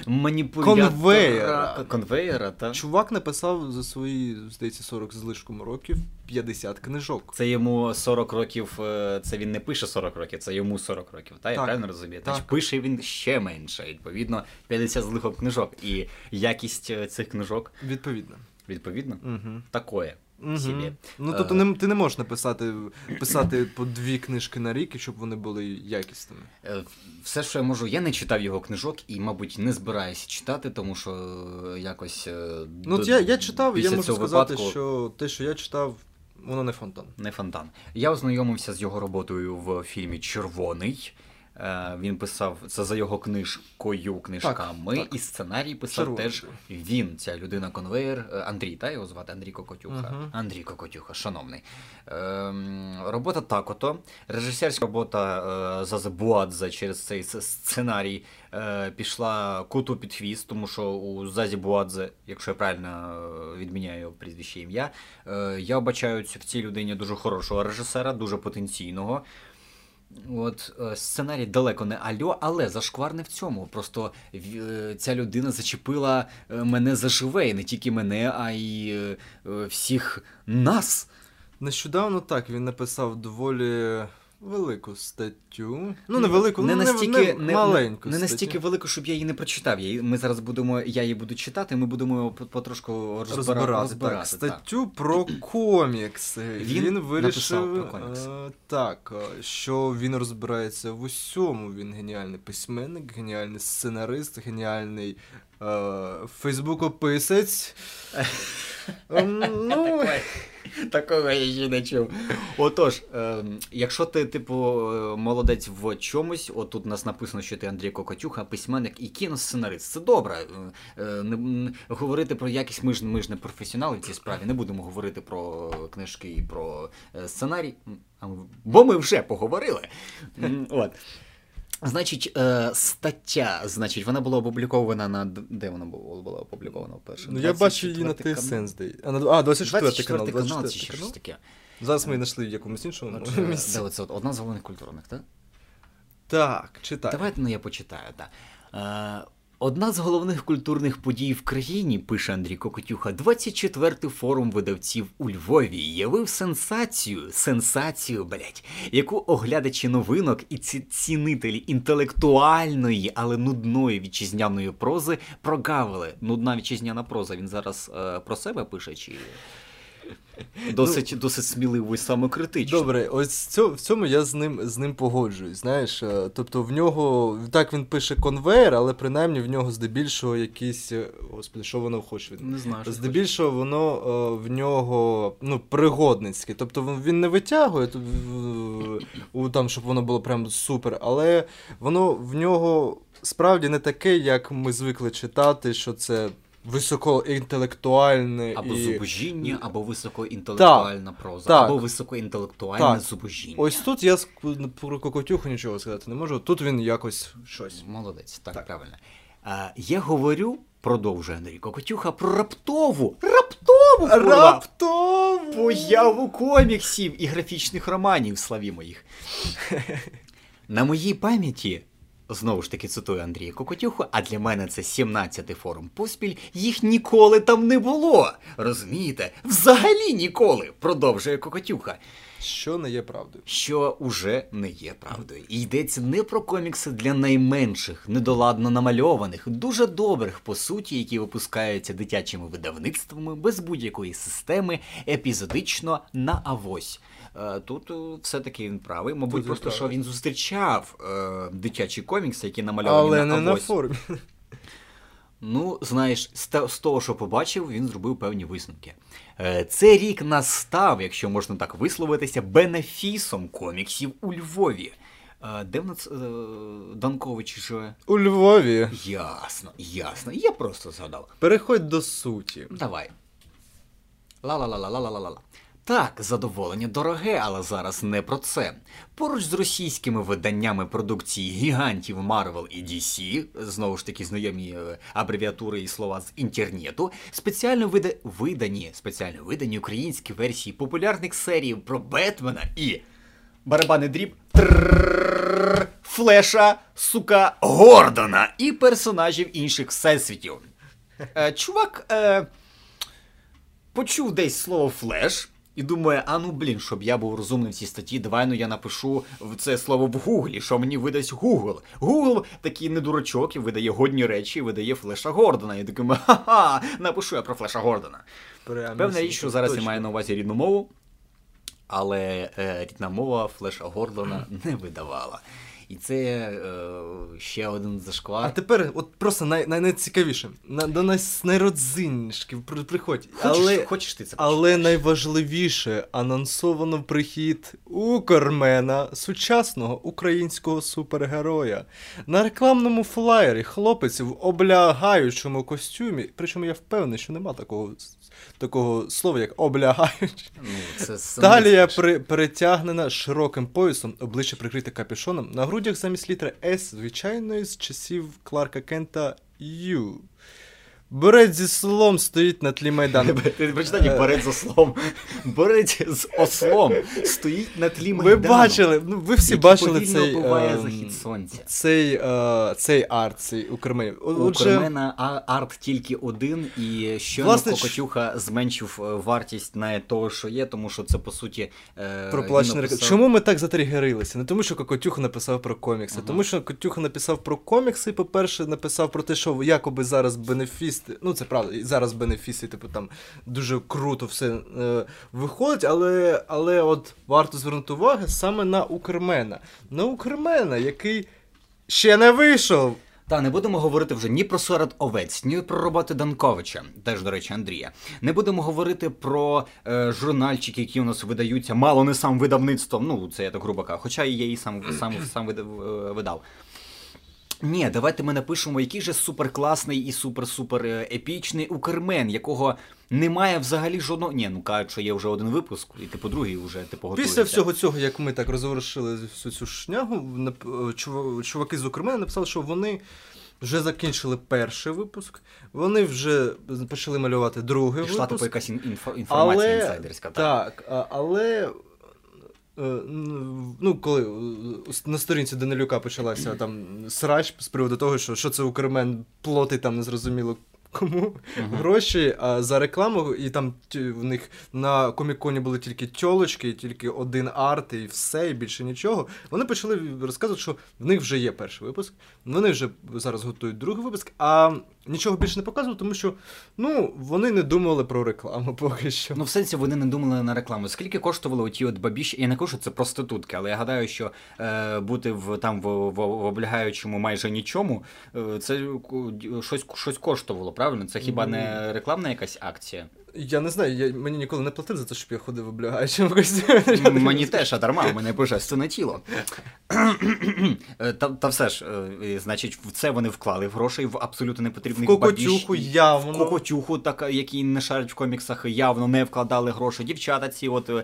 Маніпулятора. Конвеєра. Конвеєра, та? Чувак написав за свої, здається, 40 з лишком років 50 книжок. Це йому 40 років, е, це він не пише 40 років, це йому 40 років, та я Так. правильно розумію? Так. Значить, пише він ще менше, відповідно, 50 з лихом книжок. І якість е, цих книжок, Відповідно. відповідно, Угу. такое. Собі. Ну, Е. тобто не, ти не можеш написати писати по дві книжки на рік, і щоб вони були якісними. Е, Все, що я можу, я не читав його книжок і, мабуть, не збираюся читати, тому що е, якось. Ну, до- я, я читав, і я можу сказати, випадку що те, що я читав, воно не фонтан. Не фонтан. Я ознайомився з його роботою в фільмі Червоний. Е, Він писав це за його книжкою, книжками, так. і сценарій писав Червоний. теж він, ця людина конвейер, е, Андрій, та його звати Андрій Кокотюха. Мгм. Андрій Кокотюха, шановний. Ем, робота так ото. Режисерська робота е, Зазе Буадзе через цей сценарій е, пішла куту під хвіст, тому що у Зазі Буадзе, якщо я правильно е, відміняю прізвище ім'я, е, я бачаю в цій людині дуже хорошого режисера, дуже потенційного. От е, сценарій далеко не альо, але зашквар не в цьому. Просто е, ця людина зачепила е, мене заживе, і не тільки мене, а й всіх нас. Нещодавно так, він написав доволі велику статтю. Ну, не велику, не ну, настільки не, маленьку. не статтю. настільки велику, щоб я її не прочитав. Я, ми зараз будемо, я її буду читати, ми будемо по- потрошку розбира- розбирати, розбирати так, так. статтю про комікси. Він Він, вирішив про комікси. е, так, е, що він розбирається в усьому. Він геніальний письменник, геніальний сценарист, геніальний фейсбукописець. Ем, ну, Такого я ще не чув. Отож, ем, якщо ти, типу, е, молодець в чомусь, от тут у нас написано, що ти Андрій Кокотюха, письменник і кіносценарист. Це добре. Е, е, Не, говорити про якість, ми ж, ми ж не професіонали в цій справі, не будемо говорити про книжки і про е, сценарій, бо ми вже поговорили. От. Значить, е, стаття, значить, вона була опублікована на. Де вона була, була опублікована вперше? ну, я бачу її на 24 канал. ТСН, здається. А, на- а, 24 24 канал. канал, 24 чи щось канал. таке. Зараз ми її знайшли в якомусь іншому Отже, місці. де от одна з головних культурних, так? Так, читай. Давайте ну, я почитаю, так. Е, Одна з головних культурних подій в країні, пише Андрій Кокотюха, 24-й форум видавців у Львові явив сенсацію, сенсацію, блять, яку оглядачі новинок і ці цінителі інтелектуальної, але нудної вітчизняної прози прогавили. Нудна вітчизняна проза. Він зараз е, про себе пише чи досить, досить сміливо і самокритично. Добре, ось цьо- в цьому я з ним з ним погоджуюсь. Знаєш, Е, тобто в нього так він пише конвейер, але принаймні в нього здебільшого якісь. е, Господи, що воно хоче від. Не знаю. що Здебільшого воно е, в нього ну, пригодницьке. Тобто він- не витягує у там, щоб воно було прям супер, але воно в нього справді не таке, як ми звикли читати, що це високоінтелектуальне Або і... зубожіння, або високоінтелектуальна проза, Так. або високоінтелектуальне Так. зубожіння. Ось тут я про Кокотюху нічого сказати не можу. Тут він якось щось. Молодець, так, Так. правильно. А, я говорю, продовжує Андрій Кокотюха, про раптову, раптову, курва, Раптово! появу коміксів і графічних романів, славі моїх. На моїй пам'яті, знову ж таки цитую Андрія Кокотюху, а для мене це 17-й форум поспіль, їх ніколи там не було. Розумієте? Взагалі ніколи, продовжує Кокотюха. Що не є правдою. що уже не є правдою. І йдеться не про комікси для найменших, недоладно намальованих, дуже добрих, по суті, які випускаються дитячими видавництвами без будь-якої системи, епізодично на авось. Е, Тут е, все-таки він правий. Мабуть, Тут просто що він зустрічав е, дитячі комікси, які намальовані Але на не на формі. Ну, знаєш, з того, що побачив, він зробив певні висновки. Е, Цей рік настав, якщо можна так висловитися, бенефісом коміксів у Львові. Де в нас Данкович живе? У Львові. Ясно, ясно. Я просто згадав. Переходь до суті. Давай. Ла-ла-ла-ла-ла-ла-ла-ла. Так, задоволення дороге, але зараз не про це. Поруч з російськими виданнями продукції гігантів Marvel і DC, знову ж таки знайомі е, абревіатури і слова з інтернету, спеціально вида... видані, спеціально видані українські версії популярних серій про Бетмена і барабани дріб Флеша, сука, Гордона і персонажів інших всесвітів. Е, чувак е, почув десь слово флеш. І думає, а ну блін, щоб я був розумним в цій статті, давай ну я напишу в це слово в Гуглі, що мені видасть Гугл. Гугл такий не дурачок і видає годні речі, і видає Флеша Гордона. І такий, ха-ха, напишу я про Флеша Гордона. Прямо Певна річ, що зараз я маю на увазі рідну мову, але е, рідна мова Флеша Гордона не видавала. І це е, ще один зашквар. А тепер, от просто най, най, найцікавіше. На, до нас найродзиннішки при- приходь. Хочеш, але, хочеш ти це але найважливіше анонсовано прихід Укрмена, сучасного українського супергероя. На рекламному флаєрі хлопець в облягаючому костюмі, причому я впевнений, що нема такого, такого слова, як облягають. Ну, це саме Талія при, перетягнена широким поясом, обличчя прикрите капюшоном. На грудях замість літери С, звичайної з часів Кларка Кента Ю. Борець зі слом стоїть на тлі майдану. Ти прочитай, Е. борець з ослом. Борець з ослом стоїть на тлі Ви бачили, ну ви всі бачили цей, ем, захід сонця. цей, е, цей арт, цей у Кремлі. У Кремена арт тільки один, і щойно Власне, Кокотюха зменшив е, вартість на того, що є, тому що це по суті. е, написав- Чому ми так затригерилися? Не тому, що Кокотюха написав про комікси, Ага. тому що Кокотюха написав про комікси, по-перше, написав про те, що якоби зараз бенефісти, ну це правда, зараз бенефіси, типу там дуже круто все е, виходить, але, але от варто звернути увагу саме на Укрмена. На Укрмена, який ще не вийшов. Та не будемо говорити вже ні про серед овець, ні про роботи Данковича, теж, до речі, Андрія. Не будемо говорити про е, журнальчики, які у нас видаються, мало не сам видавництвом. Ну, це я так грубо кажу, хоча і я її сам, сам, сам видав, е, видав. Ні, давайте ми напишемо, який же суперкласний і супер-супер е, епічний Укрмен, якого немає взагалі жодного. Ні, ну кажуть, що є вже один випуск, і типу другий вже типу готується. Після всього цього, як ми так розворушили всю цю шнягу, нап- е, чуваки з Укрмена написали, що вони вже закінчили перший випуск, вони вже почали малювати другий Пішла типу якась інфо- інформація але, інсайдерська. Так. Так, але. Е, Ну, коли е, на сторінці Данилюка почалася там срач з приводу того, що, що це Укрмен платить там незрозуміло кому Мгм. гроші а за рекламу, і там ті- в них на коміконі були тільки тьолочки, тільки один арт, і все, і більше нічого. Вони почали розказувати, що в них вже є перший випуск, вони вже зараз готують другий випуск, а нічого більше не показував, тому що ну, вони не думали про рекламу поки що. Ну, в сенсі вони не думали на рекламу. Скільки коштували оті от бабіші? Я не кажу, що це проститутки, але я гадаю, що е, бути в там в, в, в облягаючому майже нічому, е, це щось, щось коштувало, правильно? Це хіба не рекламна якась акція? Я не знаю, я, мені ніколи не платили за те, щоб я ходив облягаючим костюмі. Мені теж, а дарма, у мене божественне тіло. Е, Та, та все ж, е, значить, в це вони вклали грошей в абсолютно В непотрібних кокотюху бабіш. явно. В Кокотюху, так, які не шарять в коміксах, явно не вкладали гроші. Дівчата ці от е,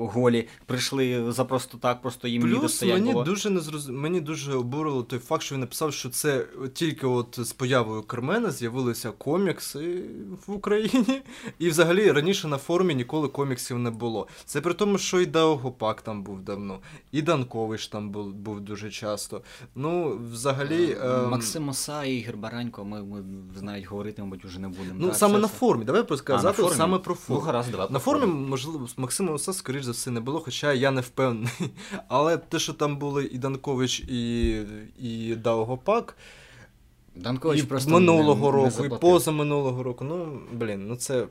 голі прийшли за просто так, просто їм Плюс стоять мені було. дуже не мені дуже обурило той факт, що він написав, що це тільки от з появою Кермена з'явилися комікси в Україні. І взагалі раніше на форумі ніколи коміксів не було. Це при тому, що і Даугопак там був давно, і Данкович там був, був дуже часто. Ну, взагалі. Е, ем, Максим Оса і Ігор Баранько, ми, ми навіть говорити, мабуть, уже не будемо. Ну, Так, саме це на все. форумі, давай просто А, саме про форум. Ну, гаразд, давай На форумі, форум. можливо, Максима Оса, скоріш за все, не було, хоча я не впевнений. Але те, що там були і Данкович, і, і Даугопак, Данкович і просто минулого не, не року, і позаминулого року. Ну, блін, ну це.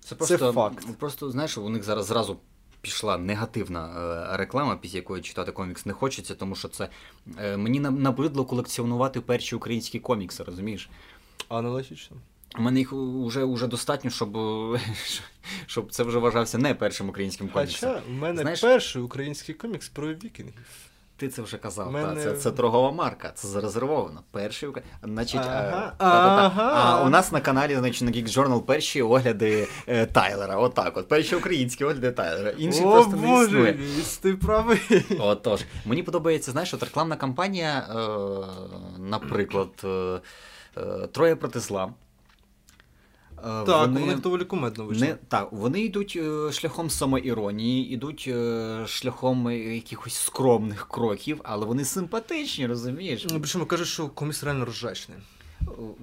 Це просто, факт. Просто знаєш, у них зараз зразу пішла негативна е, реклама, після якої читати комікс не хочеться, тому що це е, мені на- набридло колекціонувати перші українські комікси, розумієш? Аналогічно. У мене їх уже, уже достатньо, щоб, щоб це вже вважався не першим українським коміксом. Хоча в мене Знаєш- перший український комікс про вікінгів. Ти це вже казав. Мене- Та, це, це торгова марка, це зарезервовано. Перший Значить, Ага, е, та-та-та. А у нас на каналі, значить, на Geek Journal перші огляди е, Тайлера. Отак, от. Перші українські огляди Тайлера. Інші О, просто не існує. ти правий. Отож, мені подобається, знаєш, от рекламна кампанія, е, наприклад, е, е, Троє проти зла. Е, Так, у них доволі кумедно вийшло. не, так, вони йдуть е, шляхом самоіронії, йдуть е, шляхом якихось скромних кроків, але вони симпатичні, розумієш? Ну, Причому кажуть, що комікс реально ржачний.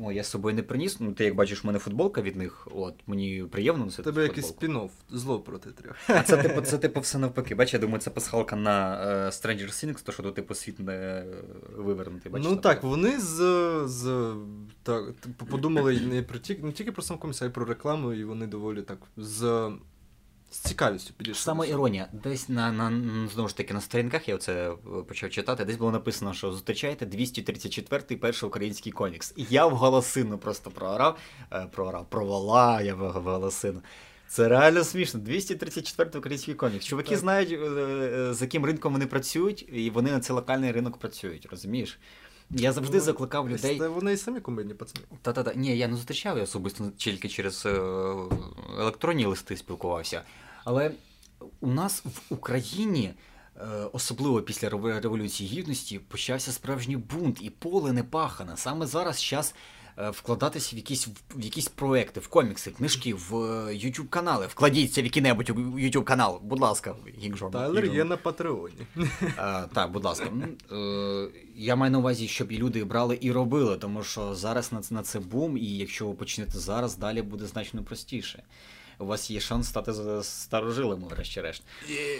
О, я з собою не приніс. Ну, ти як бачиш, в мене футболка від них. От мені приємно носити. тебе якийсь спін-офф, зло проти трьох. А це типу, це типу все навпаки. Бачиш, я думаю, це пасхалка на е, Stranger Things, то що тут типу світ не вивернутий. Бачиш, ну там так, вони з, з так, типу, подумали не про ті, не тільки про сам комікс, а й про рекламу, і вони доволі так з, з цікавістю підійшли. Саме іронія. Десь на, на знову ж таки на сторінках я це почав читати. Десь було написано, що зустрічаєте 234-й перший український комікс. І я в голосину просто проорав, е, проорав, провала я в голосину. Це реально смішно. 234 український комікс. Чуваки Так. знають, е, е, з яким ринком вони працюють, і вони на цей локальний ринок працюють, розумієш? Я завжди Ну, закликав людей. Це Вони і самі комедні пацани. Та-та-та. Ні, я не зустрічав, я особисто тільки через е, електронні листи спілкувався. Але у нас в Україні, е, особливо після Рев- Революції Гідності, почався справжній бунт, і поле не пахане. Саме зараз час вкладатися в якісь, в якісь проекти, в комікси, книжки, в е, YouTube канали. Вкладіться в який-небудь YouTube канал, будь ласка, Geek Тайлер є на Патреоні. А, так, будь ласка. Е, я маю на увазі, щоб і люди брали і робили, тому що зараз на це, на це бум, і якщо ви почнете зараз, далі буде значно простіше. У вас є шанс стати старожилами, врешті-решт. Е,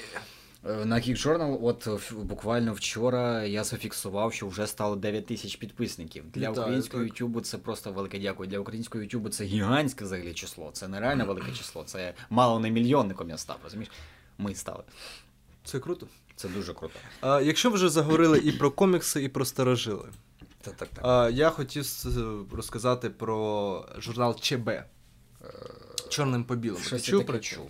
На Geek Journal, от буквально вчора я зафіксував, що вже стало 9 тисяч підписників. Для українського. YouTube це просто велике дякую. Для українського YouTube це гігантське взагалі число. Це нереально велике число. Це мало не мільйонником я став, розумієш? Ми стали. Це круто. Це дуже круто. А, якщо вже заговорили і про комікси, і про старожили, Так, так, так. а, я хотів розказати про журнал ЧБ. Чорним по білому. Чув про чув.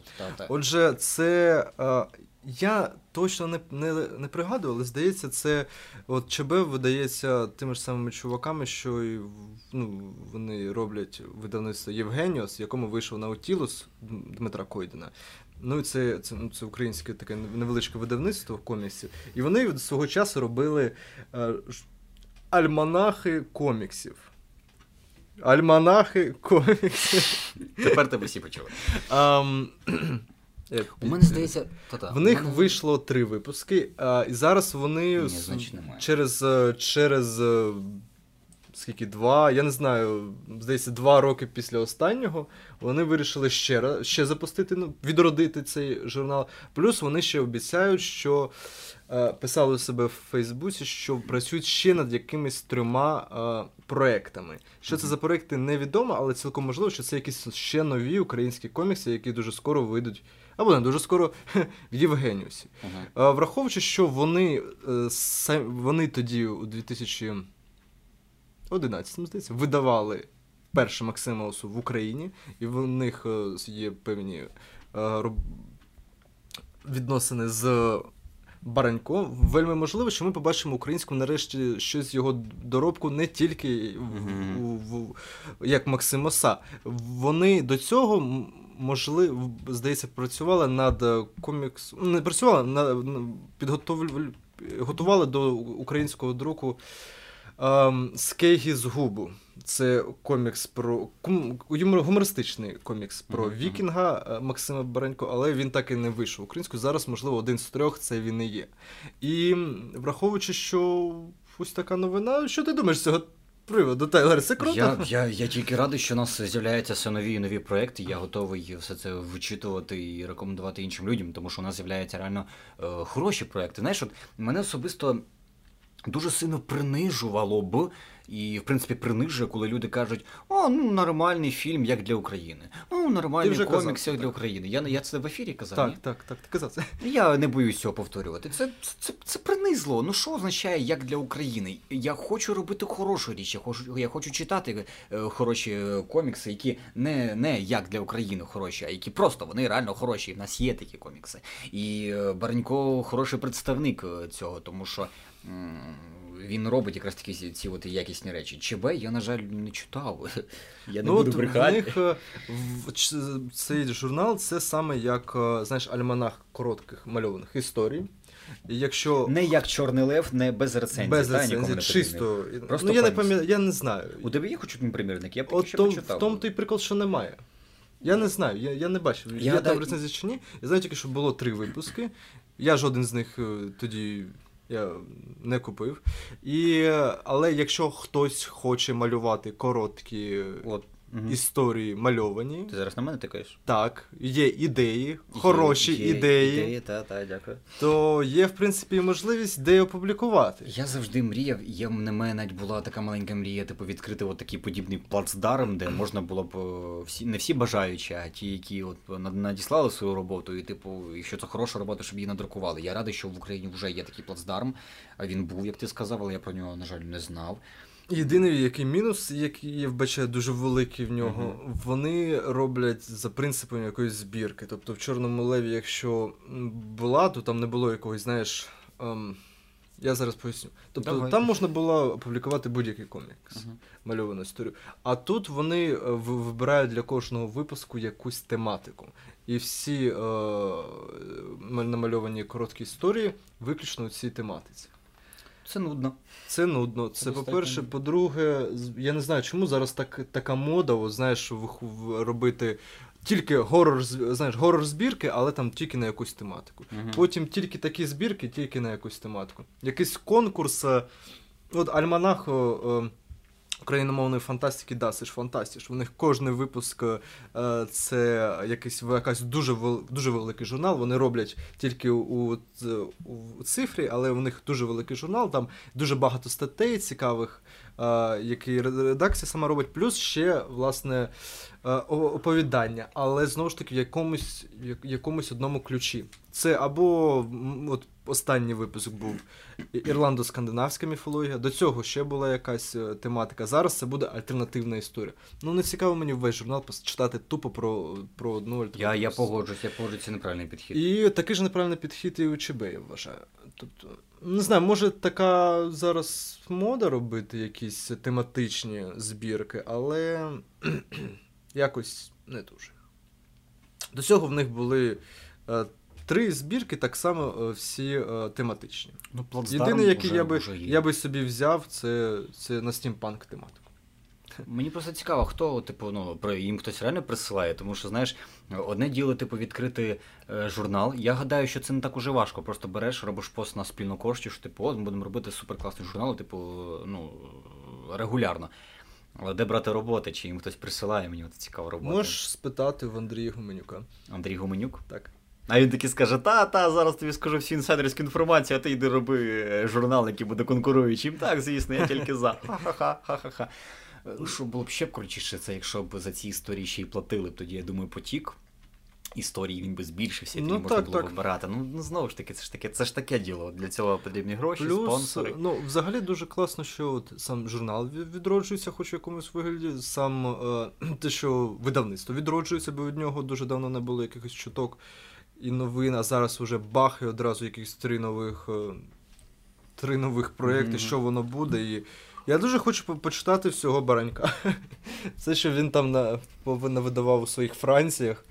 Отже, це. е, я точно не, не, не пригадую, але здається, це от ЧБ видається тими ж самими чуваками, що і ну, вони роблять видавництво Євгеніос, якому вийшов Наутілус Дмитра Койдена. Ну і це, це, ну, це українське таке невеличке видавництво коміксів. І вони свого часу робили е, альманахи коміксів. Альманахи коміксів. Тепер тебе всі почули. Е, У мене здається, та-та, в них мене... вийшло три випуски, а, і зараз вони Ні, с- через, е, через е, скільки два, я не знаю, здається, два роки після останнього вони вирішили ще раз ще запустити, ну, відродити цей журнал. Плюс вони ще обіцяють, що е, писали у себе в Фейсбуці, що працюють ще над якимись трьома е, проектами. Що це за проекти, невідомо, але цілком можливо, що це якісь ще нові українські комікси, які дуже скоро вийдуть, або не дуже скоро в Євгеніусі. Ага. Е, Враховуючи, що вони, е, вони тоді у 2011, здається, видавали перше Максимаусу в Україні, і в них е, є певні відносини з Баранько. Вельми можливо, що ми побачимо українську нарешті щось з його доробку не тільки в, в, в, як Максимоса. Вони до цього. Можливо, здається, працювали над е, комікс. Не працювали, на, підготовлю- готували до українського друку ем, Скейгі з Губу. Це комікс про кум- гумористичний комікс про мгм. Вікінга е, Максима Баренько, але він так і не вийшов українською. Зараз, можливо, один з трьох це він і є. І враховуючи, що ось така новина, що ти думаєш з цього приводу, Тайлер? Це круто? Я, я, я тільки радий, що у нас з'являються все нові і нові проекти. Я готовий все це вичитувати і рекомендувати іншим людям, тому що у нас з'являються реально е, хороші проекти. Знаєш, от мене особисто дуже сильно принижувало б, і в принципі принижує, коли люди кажуть: о, ну нормальний фільм, як для України. Ну, нормальний вже комікс, казав, як для. України. Я, я це в ефірі казав. Так, ні? так, так, ти казав це. Я не боюсь цього повторювати. Це, це, це принизло. Ну що означає як для України? Я хочу робити хорошу річ, я хочу, я хочу читати е, хороші е, комікси, які не, не як для України хороші, а які просто вони реально хороші. В нас є такі комікси. І е, Баренько хороший представник цього, тому що. Він робить якраз такі ці, ці от якісні речі. ЧБ я, на жаль, не читав. Я не ну, буду от в них е, в, цей журнал це саме як, е, знаєш, альманах коротких мальованих історій. Якщо Не як Чорний Лев, не без рецензій. без та, не чисто. Просто ну, я не пам'ятаю, я не знаю. У тебе є хоч один примірник? Я б От ще том, почитав. в тому той прикол, що немає. Я не знаю, я, я не бачив. Я Я, там рецензії чи ні. Я знаю тільки, що було три випуски. Я жоден з них е, тоді я не купив. І, але якщо хтось хоче малювати короткі От. Мгм. історії мальовані, Ти зараз на мене тикаєш? так, є ідеї, хороші Є- є ідеї, ідеї, та, та, дякую. то є, в принципі, можливість де опублікувати. Я завжди мріяв, є в мене навіть була така маленька мрія, типу, відкрити от такий подібний плацдарм, де можна було б е, всі, не всі бажаючі, а ті, які от надіслали свою роботу, і типу, якщо це хороша робота, щоб її надрукували. Я радий, що в Україні вже є такий плацдарм. Він був, як ти сказав, але я про нього, на жаль, не знав. Єдиний який мінус, який я вбачаю дуже великий в нього, Мгм. вони роблять за принципом якоїсь збірки. Тобто в Чорному леві, якщо була, то там не було якогось, знаєш. Ем, я зараз поясню. Тобто Давай. там можна було опублікувати будь-який комікс, Мгм. мальовану історію. А тут вони е, вибирають для кожного випуску якусь тематику. І всі е, намальовані короткі історії виключно у цій тематиці. Це нудно. Це нудно. Це це по-перше. По-друге, я не знаю, чому зараз так, така мода, о, знаєш, в, в- робити тільки горор знаєш, горор збірки, але там тільки на якусь тематику. Угу. Потім тільки такі збірки, тільки на якусь тематику. Якийсь конкурс. е, От Альманах е, україномовної фантастики, да, це ж фантастіш. У них кожен випуск е, це якийсь якась дуже дуже великий журнал. Вони роблять тільки у, у цифрі, але у них дуже великий журнал, там дуже багато статей цікавих, е, які редакція сама робить, плюс ще власне оповідання, але знову ж таки в якомусь, як- якомусь одному ключі. Це або от останній випуск був ірландо-скандинавська міфологія. До цього ще була якась е, тематика. Зараз це буде альтернативна історія. Ну не цікаво мені весь журнал читати тупо про, про одну альтернативну. Я, я історію. я погоджуюсь, це неправильний підхід. І такий ж неправильний підхід і у ЧБ, я вважаю. Тобто, не знаю, може така зараз мода робити якісь тематичні збірки, але якось не дуже. До цього в них були е, три збірки, так само е, всі е, тематичні. Ну, Єдине, який вже- я би, вже є. я би собі взяв, це, це на стімпанк тематику. Мені просто цікаво, хто, типу, ну, про їм хтось реально присилає, тому що, знаєш, одне діло, типу, відкрити е, журнал. Я гадаю, що це не так уже важко. Просто береш, робиш пост на спільну кошті, що типу, от ми будемо робити суперкласний журнал, типу, ну, регулярно. Але де брати роботи, чи їм хтось присилає, мені от цікаву роботу? Можеш спитати в Андрія Гуменюка. Андрій Гуменюк. Так. А він таки скаже: та, та, зараз тобі скажу всю інсайдерську інформацію, а ти йди роби е, журнал, який буде конкуруючим. Так, звісно, я тільки за. Ха-ха-ха, ха-ха-ха. Е, Що було б ще крутіше, це якщо б за ці історії ще й платили б, тоді я думаю, потік. Історії він би збільшився, і Ну, можна так, було так. вибирати. Ну, ну знову ж таки, це ж таке, це ж таке діло. Для цього потрібні гроші, Плюс, спонсори. ну, взагалі дуже класно, що от сам журнал відроджується, хоч в якомусь вигляді. Сам е, те, що видавництво відроджується, бо від нього дуже давно не було якихось чуток і новин, а зараз уже бах, і одразу якихось три нових, е, три нових проєкти, Мгм. що воно буде. І я дуже хочу по- почитати всього Баранька. Це, що він там на, видавав у своїх Франціях.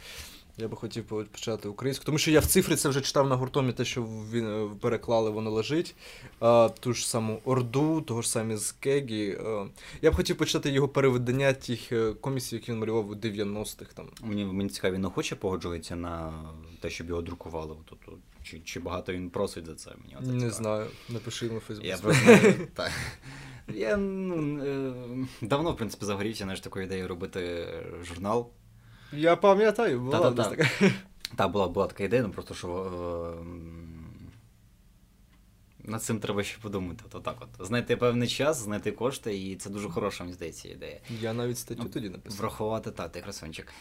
Я би хотів почати українську, тому що я в цифрі це вже читав на гуртомі, те, що він е, переклали, воно лежить. А, ту ж саму Орду, того ж самі з Кегі. Е, я б хотів почати його переведення тих е, коміксів, які він малював у 90-х. Там. Мені, мені цікаво, він охоче погоджується на те, щоб його друкували. От. Чи, чи багато він просить за це? Мені Не цікаво. знаю, напиши йому в Фейсбуці. Я просто так. Я ну, давно, в принципі, загорівся знаєш, такою ідеєю робити журнал. Я пам'ятаю, була Та-та-та. десь така. Та була, була така ідея, ну просто що. Е, над цим треба ще подумати. От так от. Знайти певний час, знайти кошти, і це дуже хороша, мені здається, ідея. Я навіть статтю тоді написав. Врахувати, так, ти красунчик.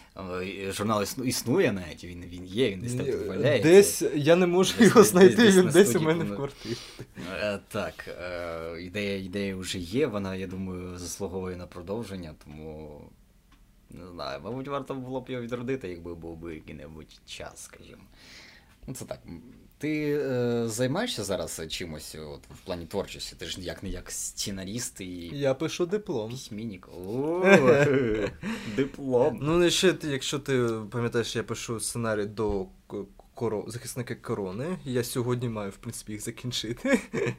Е, Журнал існує навіть, він, він є, він десь там Ні, валяється. Десь я не можу Десь- його десь- знайти, десь він на десь у мене в квартирі. Е, Так, е, ідея, ідея вже є, вона, я думаю, заслуговує на продовження, тому не знаю, мабуть, варто було б його відродити, якби був би який-небудь час, скажімо. Ну, це так. Ти е, займаєшся зараз чимось от, в плані творчості? Ти ж як не як сценаріст і Я пишу диплом. письменник. Диплом. Ну, ще, якщо ти пам'ятаєш, я пишу сценарій до захисника корони. Я сьогодні маю, в принципі, їх закінчити.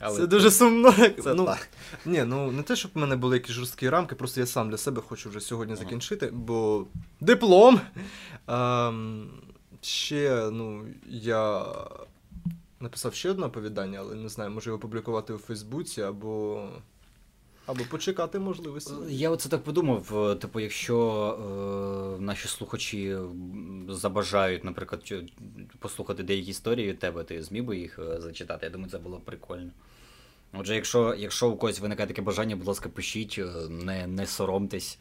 Але Це дуже сумно. Це ну, так. Ні, ну не те, щоб в мене були якісь жорсткі рамки, просто я сам для себе хочу вже сьогодні Ага. закінчити, бо диплом. Ем, ще, ну, я написав ще одне оповідання, але не знаю, може його публікувати у Фейсбуці або. Або почекати можливості. Я оце так подумав, е, типу, якщо е, наші слухачі забажають, наприклад, послухати деякі історії від тебе, ти зміг би їх е, зачитати. Я думаю, це було б прикольно. Отже, якщо, якщо у когось виникає таке бажання, будь ласка, пишіть, е, не, не соромтесь.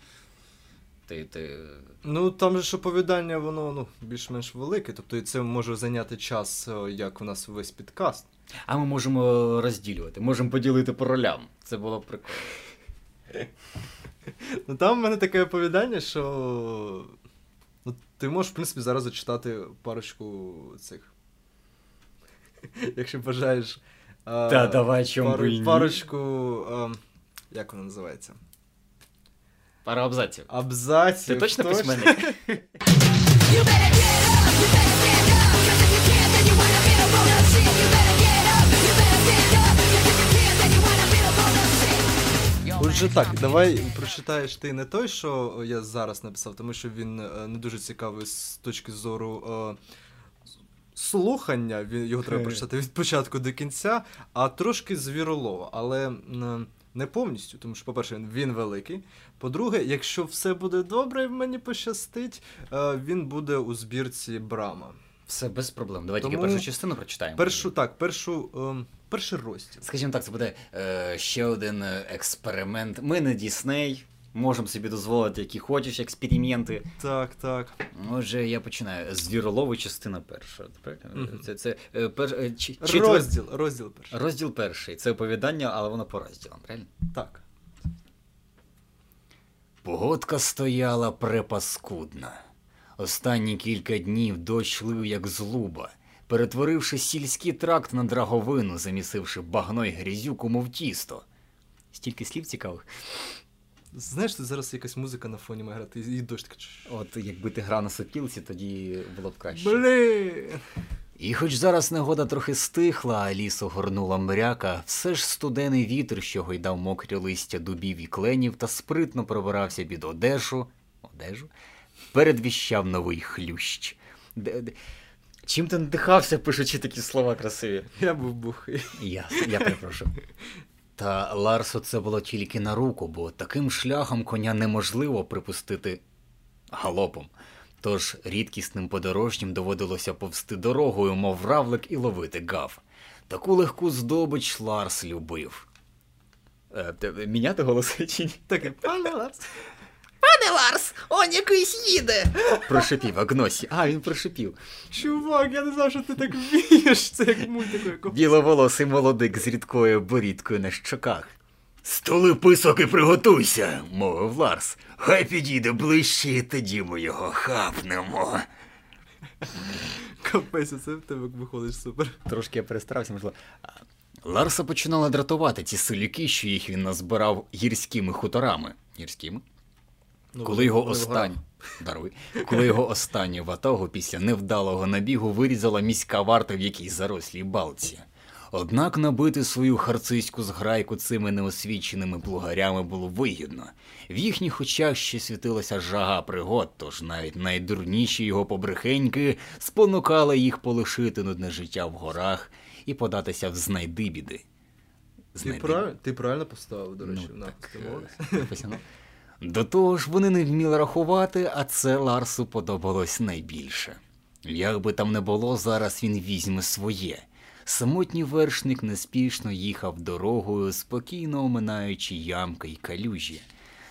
Ти, ти... Ну, там же ж оповідання, воно ну, більш-менш велике, тобто і це може зайняти час, е, як у нас весь підкаст. А ми можемо розділювати, можемо поділити по ролям. Це було б прикольно. Ну там в мене таке оповідання, що. Ну, ти можеш, в принципі, зараз зачитати парочку цих. Якщо бажаєш. А, Та давай, чому пару- би ні. Парочку. а, як вона називається? Пара абзаців. Абзаців. Ти точно письменник? Отже, так, давай прочитаєш ти не той, що я зараз написав, тому що він е, не дуже цікавий з точки зору е, слухання. Він, його треба прочитати від початку до кінця, а трошки звіролова, але не повністю, тому що, по-перше, він, він великий. По-друге, якщо все буде добре, мені пощастить, е, він буде у збірці Брама. Все без проблем. Давай тільки Тому першу частину прочитаємо. Першу, так, першу, ем, перший розділ. Скажімо так, це буде е, ще один е, експеримент. Ми не Дісней, можемо собі дозволити, які хочеш експерименти. Так, так. Отже, я починаю. Звіролови, частина перша. Це, це е, пер, е, чи- четвер- Розділ, розділ перший. Розділ перший. Це оповідання, але воно по розділам, правильно? Так. Погодка стояла препаскудна. Останні кілька днів дощ лив як злуба, перетворивши сільський тракт на драговину, замісивши багно й грязюку, мов тісто. Стільки слів цікавих. Знаєш, тут зараз якась музика на фоні має грати, і дощ така. От якби ти грав на сопілці, тоді було б краще. Блін! І хоч зараз негода трохи стихла, а ліс огорнула мряка, все ж студений вітер, що гойдав мокрі листя дубів і кленів та спритно пробирався під одежу, одежу, передвіщав новий хлющ. Де, де... Чим ти надихався, пишучи такі слова красиві? Я був бухий. Я, я перепрошую. Та Ларсу це було тільки на руку, бо таким шляхом коня неможливо припустити галопом. Тож рідкісним подорожнім доводилося повсти дорогою, мов равлик, і ловити гав. Таку легку здобич Ларс любив. Е, міняти голоси чи ні? Так, пане Ларс. Пане Ларс, он якийсь їде. Прошипів Агносі. А, він прошипів. Чувак, я не знав, що ти так вмієш. Це як мультику якого. Біловолосий молодик з рідкою борідкою на щоках. Столи писок і приготуйся, мовив Ларс. Хай підійде ближче, і тоді ми його хапнемо. Капець, це в тебе виходить супер. Трошки я перестарався, можливо. Ларса починали дратувати ті селюки, що їх він назбирав гірськими хуторами. Гірськими? Ну, коли його останній. Даруй. Коли його останню ватагу після невдалого набігу вирізала міська варта в якійсь зарослій балці. Однак набити свою харцизьку зграйку цими неосвіченими плугарями було вигідно. В їхніх очах ще світилася жага пригод, тож навіть найдурніші його побрехеньки спонукали їх полишити нудне життя в горах і податися в знайдибіди. Ти, прав... ти правильно поставив, до речі, Ну, на так, До того ж, вони не вміли рахувати, а це Ларсу подобалось найбільше. Як би там не було, зараз він візьме своє. Самотній вершник неспішно їхав дорогою, спокійно оминаючи ямки й калюжі.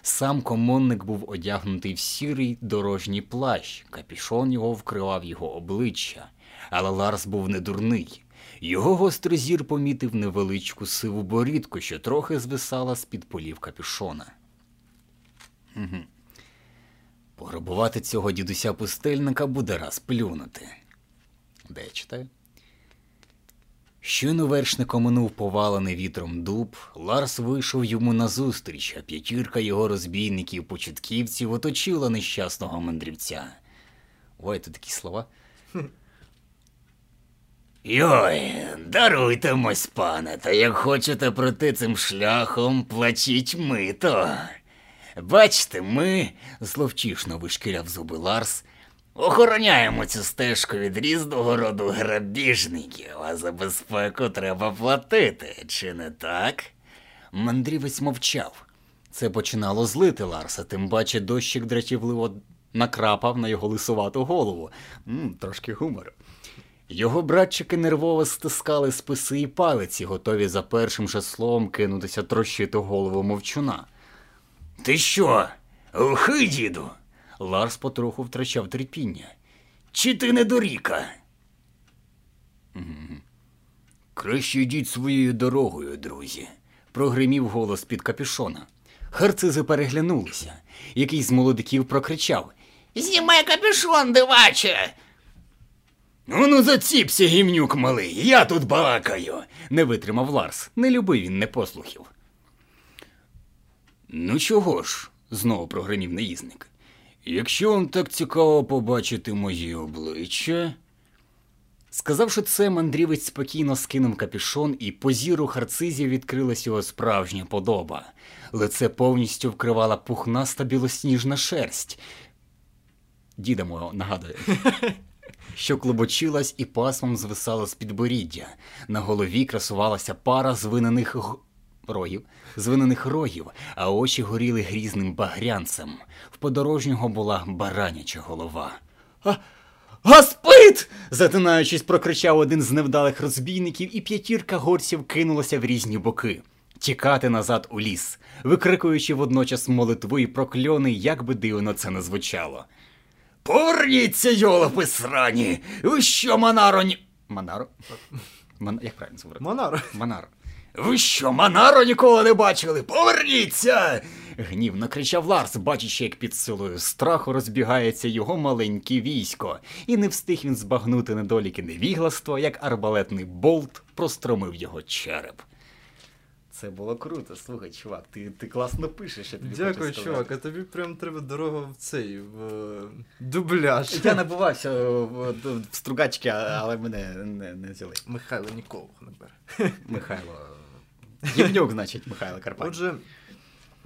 Сам комонник був одягнутий в сірий дорожній плащ, капішон його вкривав його обличчя. Але Ларс був не дурний. Його гострий зір помітив невеличку сиву борідку, що трохи звисала з-під полів капюшона. Угу. Пограбувати цього дідуся пустельника буде раз плюнути. Де я читаю? Щойно вершник оминув повалений вітром дуб, Ларс вийшов йому назустріч, а п'ятірка його розбійників-початківців оточила нещасного мандрівця. Ой, тут такі слова. Йой, даруйте мось, пане, та як хочете пройти цим шляхом, платіть мито. Бачите, ми, зловчішно вишкіряв зуби Ларс, охороняємо цю стежку від різного роду грабіжників, а за безпеку треба платити, чи не так? Мандрівець мовчав. Це починало злити Ларса, тим паче дощик дратівливо накрапав на його лисувату голову. м трошки гумору. Його братчики нервово стискали списи і палиці, готові за першим же словом кинутися трощити голову мовчуна. Ти що? Глухий, діду? Ларс потроху втрачав терпіння. Чи ти не доріка? Краще йдіть своєю дорогою, друзі, прогримів голос під капюшона. Харцизи переглянулися. Якийсь з молодиків прокричав Знімай капюшон, диваче! Ну ну заціпся, гімнюк малий, я тут балакаю, не витримав Ларс. Не любив він непослухів. Ну чого ж? знову прогримів наїзник. Якщо вам так цікаво побачити моє обличчя. Сказавши це, мандрівець спокійно скинув капюшон, і по зіру харцизів відкрилась його справжня подоба. Лице повністю вкривала пухнаста білосніжна шерсть. Діда мого нагадує. Що клобочилась і пасмом звисала з підборіддя. На голові красувалася пара звинених рогів, звинених рогів, а очі горіли грізним багрянцем. В подорожнього була бараняча голова. А, Гаспит! затинаючись, прокричав один з невдалих розбійників, і п'ятірка горців кинулася в різні боки. Тікати назад у ліс, викрикуючи водночас молитву і прокльони, як би дивно це не звучало. Поверніться, йолопи срані! Ви що, Манаро ні... Манаро? Ман... Як правильно це говорити? Монар. Манаро. Ви що, Манаро ніколи не бачили? Поверніться! Гнівно кричав Ларс, бачачи, як під силою страху розбігається його маленьке військо, і не встиг він збагнути недоліки невігластва, як арбалетний болт простромив його череп. Це було круто, слухай, чувак, ти, ти класно пишеш, я тобі Дякую, хочу чувак, а тобі прям треба дорога в цей в е, дубляж. Я пробувався в, в Стругачки, але мене не, не взяли. Михайло нікого не бере. Михайло. Євнюк, значить, Михайло Карпат. Отже,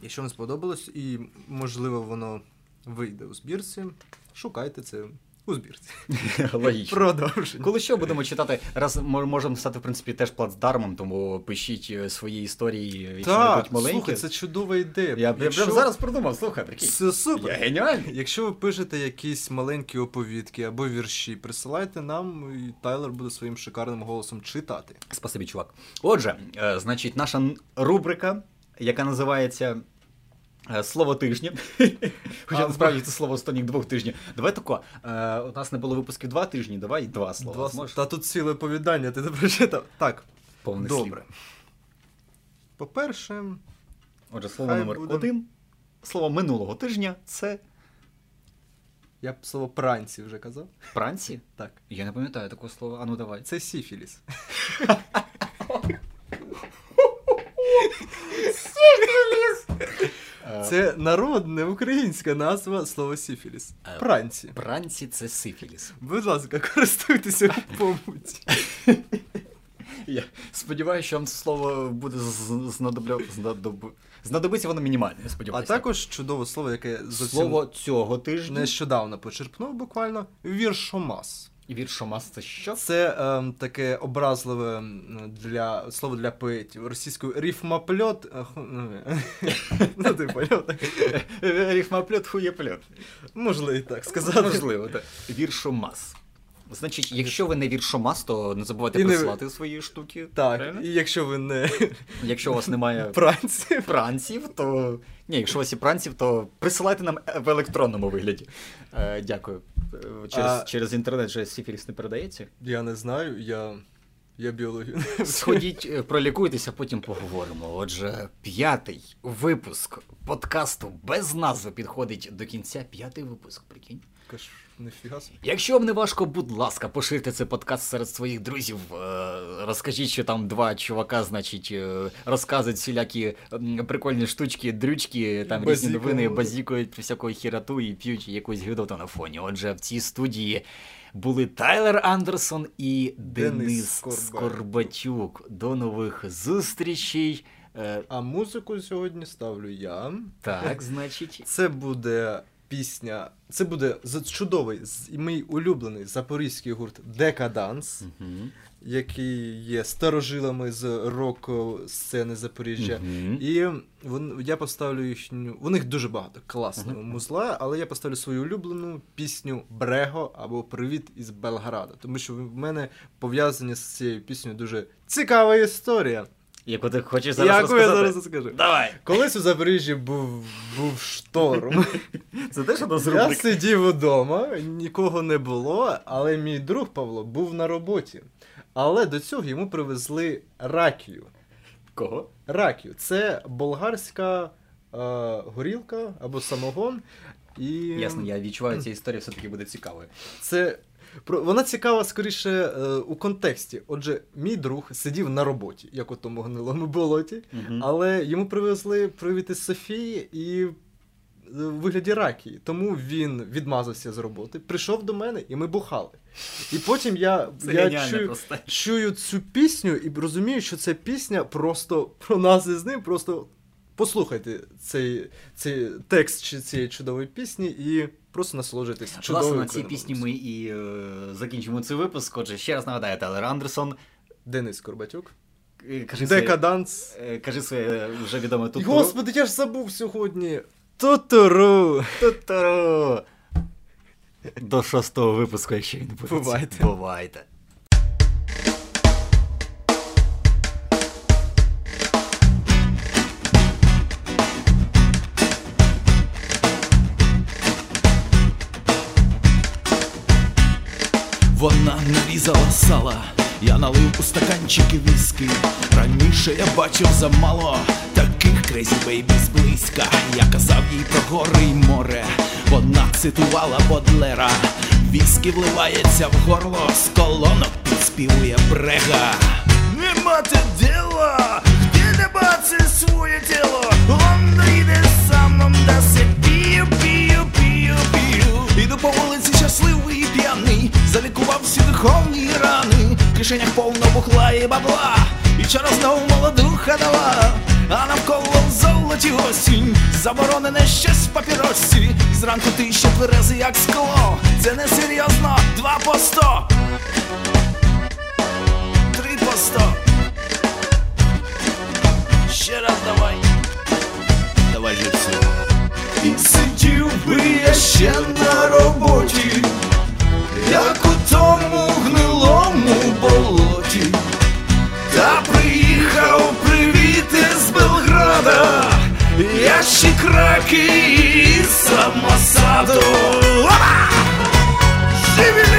якщо вам сподобалось, і можливо воно вийде у збірці, шукайте це у збірці. Логічно. Продовження. Коли що будемо читати, раз мо- можемо стати, в принципі, теж плацдармом, тому пишіть е, свої історії, які Так, слухай, це чудова ідея. Я, я Якщо- зараз придумав, слухай, прикинь. Це супер. Я геніальний. Якщо ви пишете якісь маленькі оповідки або вірші, присилайте нам, і Тайлер буде своїм шикарним голосом читати. Спасибі, чувак. Отже, е, значить, наша рубрика, яка називається Слово тижня. Хоча насправді це слово останніх двох тижнів. Давай тако. е, У нас не було випусків два тижні, давай два слова. Два... Зможеш? Та тут ціле оповідання, ти не прочитав. Так, Повний добре. слів. По-перше, Отже, слово номер буде. один. Слово минулого тижня це я б слово пранці вже казав. пранці. Так. Я не пам'ятаю такого слова. А ну давай. Це сіфіліс. Е, Е, Це народна українська назва слова сифіліс. Е, Пранці. Пранці це сифіліс. Будь ласка, користуйтеся в побуті. Я сподіваюся, що вам це слово буде знадобля... знадоб... знадобиться воно мінімально, я А також чудове слово, яке зовсім Слово цього тижня. нещодавно почерпнув буквально віршомас. Віршомас це що? Це е, таке образливе для слово для поетів. Російською рифмопльот. е, Ну, ну, ти поняв, Рифмопльот, хуєпльот. Можливо, і так сказати. Можливо, так. Віршомас. Значить, якщо ви не віршомас, то не забувайте І не- присилати свої штуки. Так, правильно? і якщо ви не Якщо у вас немає пранці, пранців, то. Ні, якщо у вас є пранців, то присилайте нам в електронному вигляді. Е, дякую. Е, Через, А- через інтернет же сифіліс не передається. я не знаю, я, я біологію. Сходіть, е, пролікуйтеся, потім поговоримо. Отже, п'ятий випуск подкасту без назви підходить до кінця. П'ятий випуск, прикинь. Каш, Собі. Якщо вам не важко, будь ласка, поширте цей подкаст серед своїх друзів. Е, Розкажіть, що там два чувака, значить, е, розказують всілякі прикольні штучки, дрючки, там різні новини, базікують всякої хіроту і п'ють якусь гидоту на фоні. Отже, в цій студії були Тайлер Андерсон і Денис Денис Скорбатюк. Скорбатюк. До нових зустрічей. Е, А музику сьогодні ставлю я. Так, значить. Це буде пісня. Це буде чудовий, і мій улюблений запорізький гурт Декаданс, Мгм. який є старожилами з рок-сцени Запоріжжя. Мгм. І вон, я поставлю їхню. У них дуже багато класного музла, але я поставлю свою улюблену пісню Брего або Привіт із Белграда. Тому що в мене пов'язані з цією піснею дуже цікава історія. Яку ти хочеш зараз Яку я зараз скажу. Давай! Колись у Запоріжжі був, був шторм. Це теж одна з Я рубрик. сидів удома, нікого не було, але мій друг Павло був на роботі. Але до цього йому привезли ракію. Кого? Ракію це болгарська е, горілка або самогон. І Ясно, я відчуваю, ця історія все-таки буде цікавою. це вона цікава скоріше е, у контексті. Отже, мій друг сидів на роботі, як у тому гнилому болоті, але йому привезли привіт із Софії і е, в вигляді ракії. Тому він відмазався з роботи, прийшов до мене, і ми бухали. І потім я, Це я чую, чую цю пісню і розумію, що ця пісня просто про нас із ним. Просто послухайте цей, цей текст цієї чудової пісні і просто насолоджуйтесь чудовою Власне, на цій пісні ми і е, закінчимо цей випуск. Отже, ще раз нагадаю, Телер Андерсон. Денис Корбатюк. Е, Кажи Декаданс. Своє, кажи своє вже відоме тут. Господи, я ж забув сьогодні. Тутуру. Тутуру! До шостого випуску, якщо він буде. Бувайте. Бувайте. Вона нарізала сала, я налив у стаканчики віскі. Раніше я бачив замало таких крейзі бейбі зблизька. Я казав їй про гори й море. Вона цитувала Бодлера. Віскі вливається в горло, з колонок підспівує брега. Не мати діла, де не бачиш своє тіло, он йде со мною даси пію, пію, пію, пію. Іду по вулиці щасливий і п'яний, залікував всі духовні рани, в кишенях повно бухла і бабла, і вчора знову молодуха дала, а навколо в золоті осінь, заборонене щось в зранку ти ще тверезий, як скло, це не серйозно, два по сто, три по сто. Ще раз давай. Давай все. І сидів би я ще на роботі, як у тому гнилому болоті. Та приїхав привіт із Белграда, я ще краки із самосаду. Живі!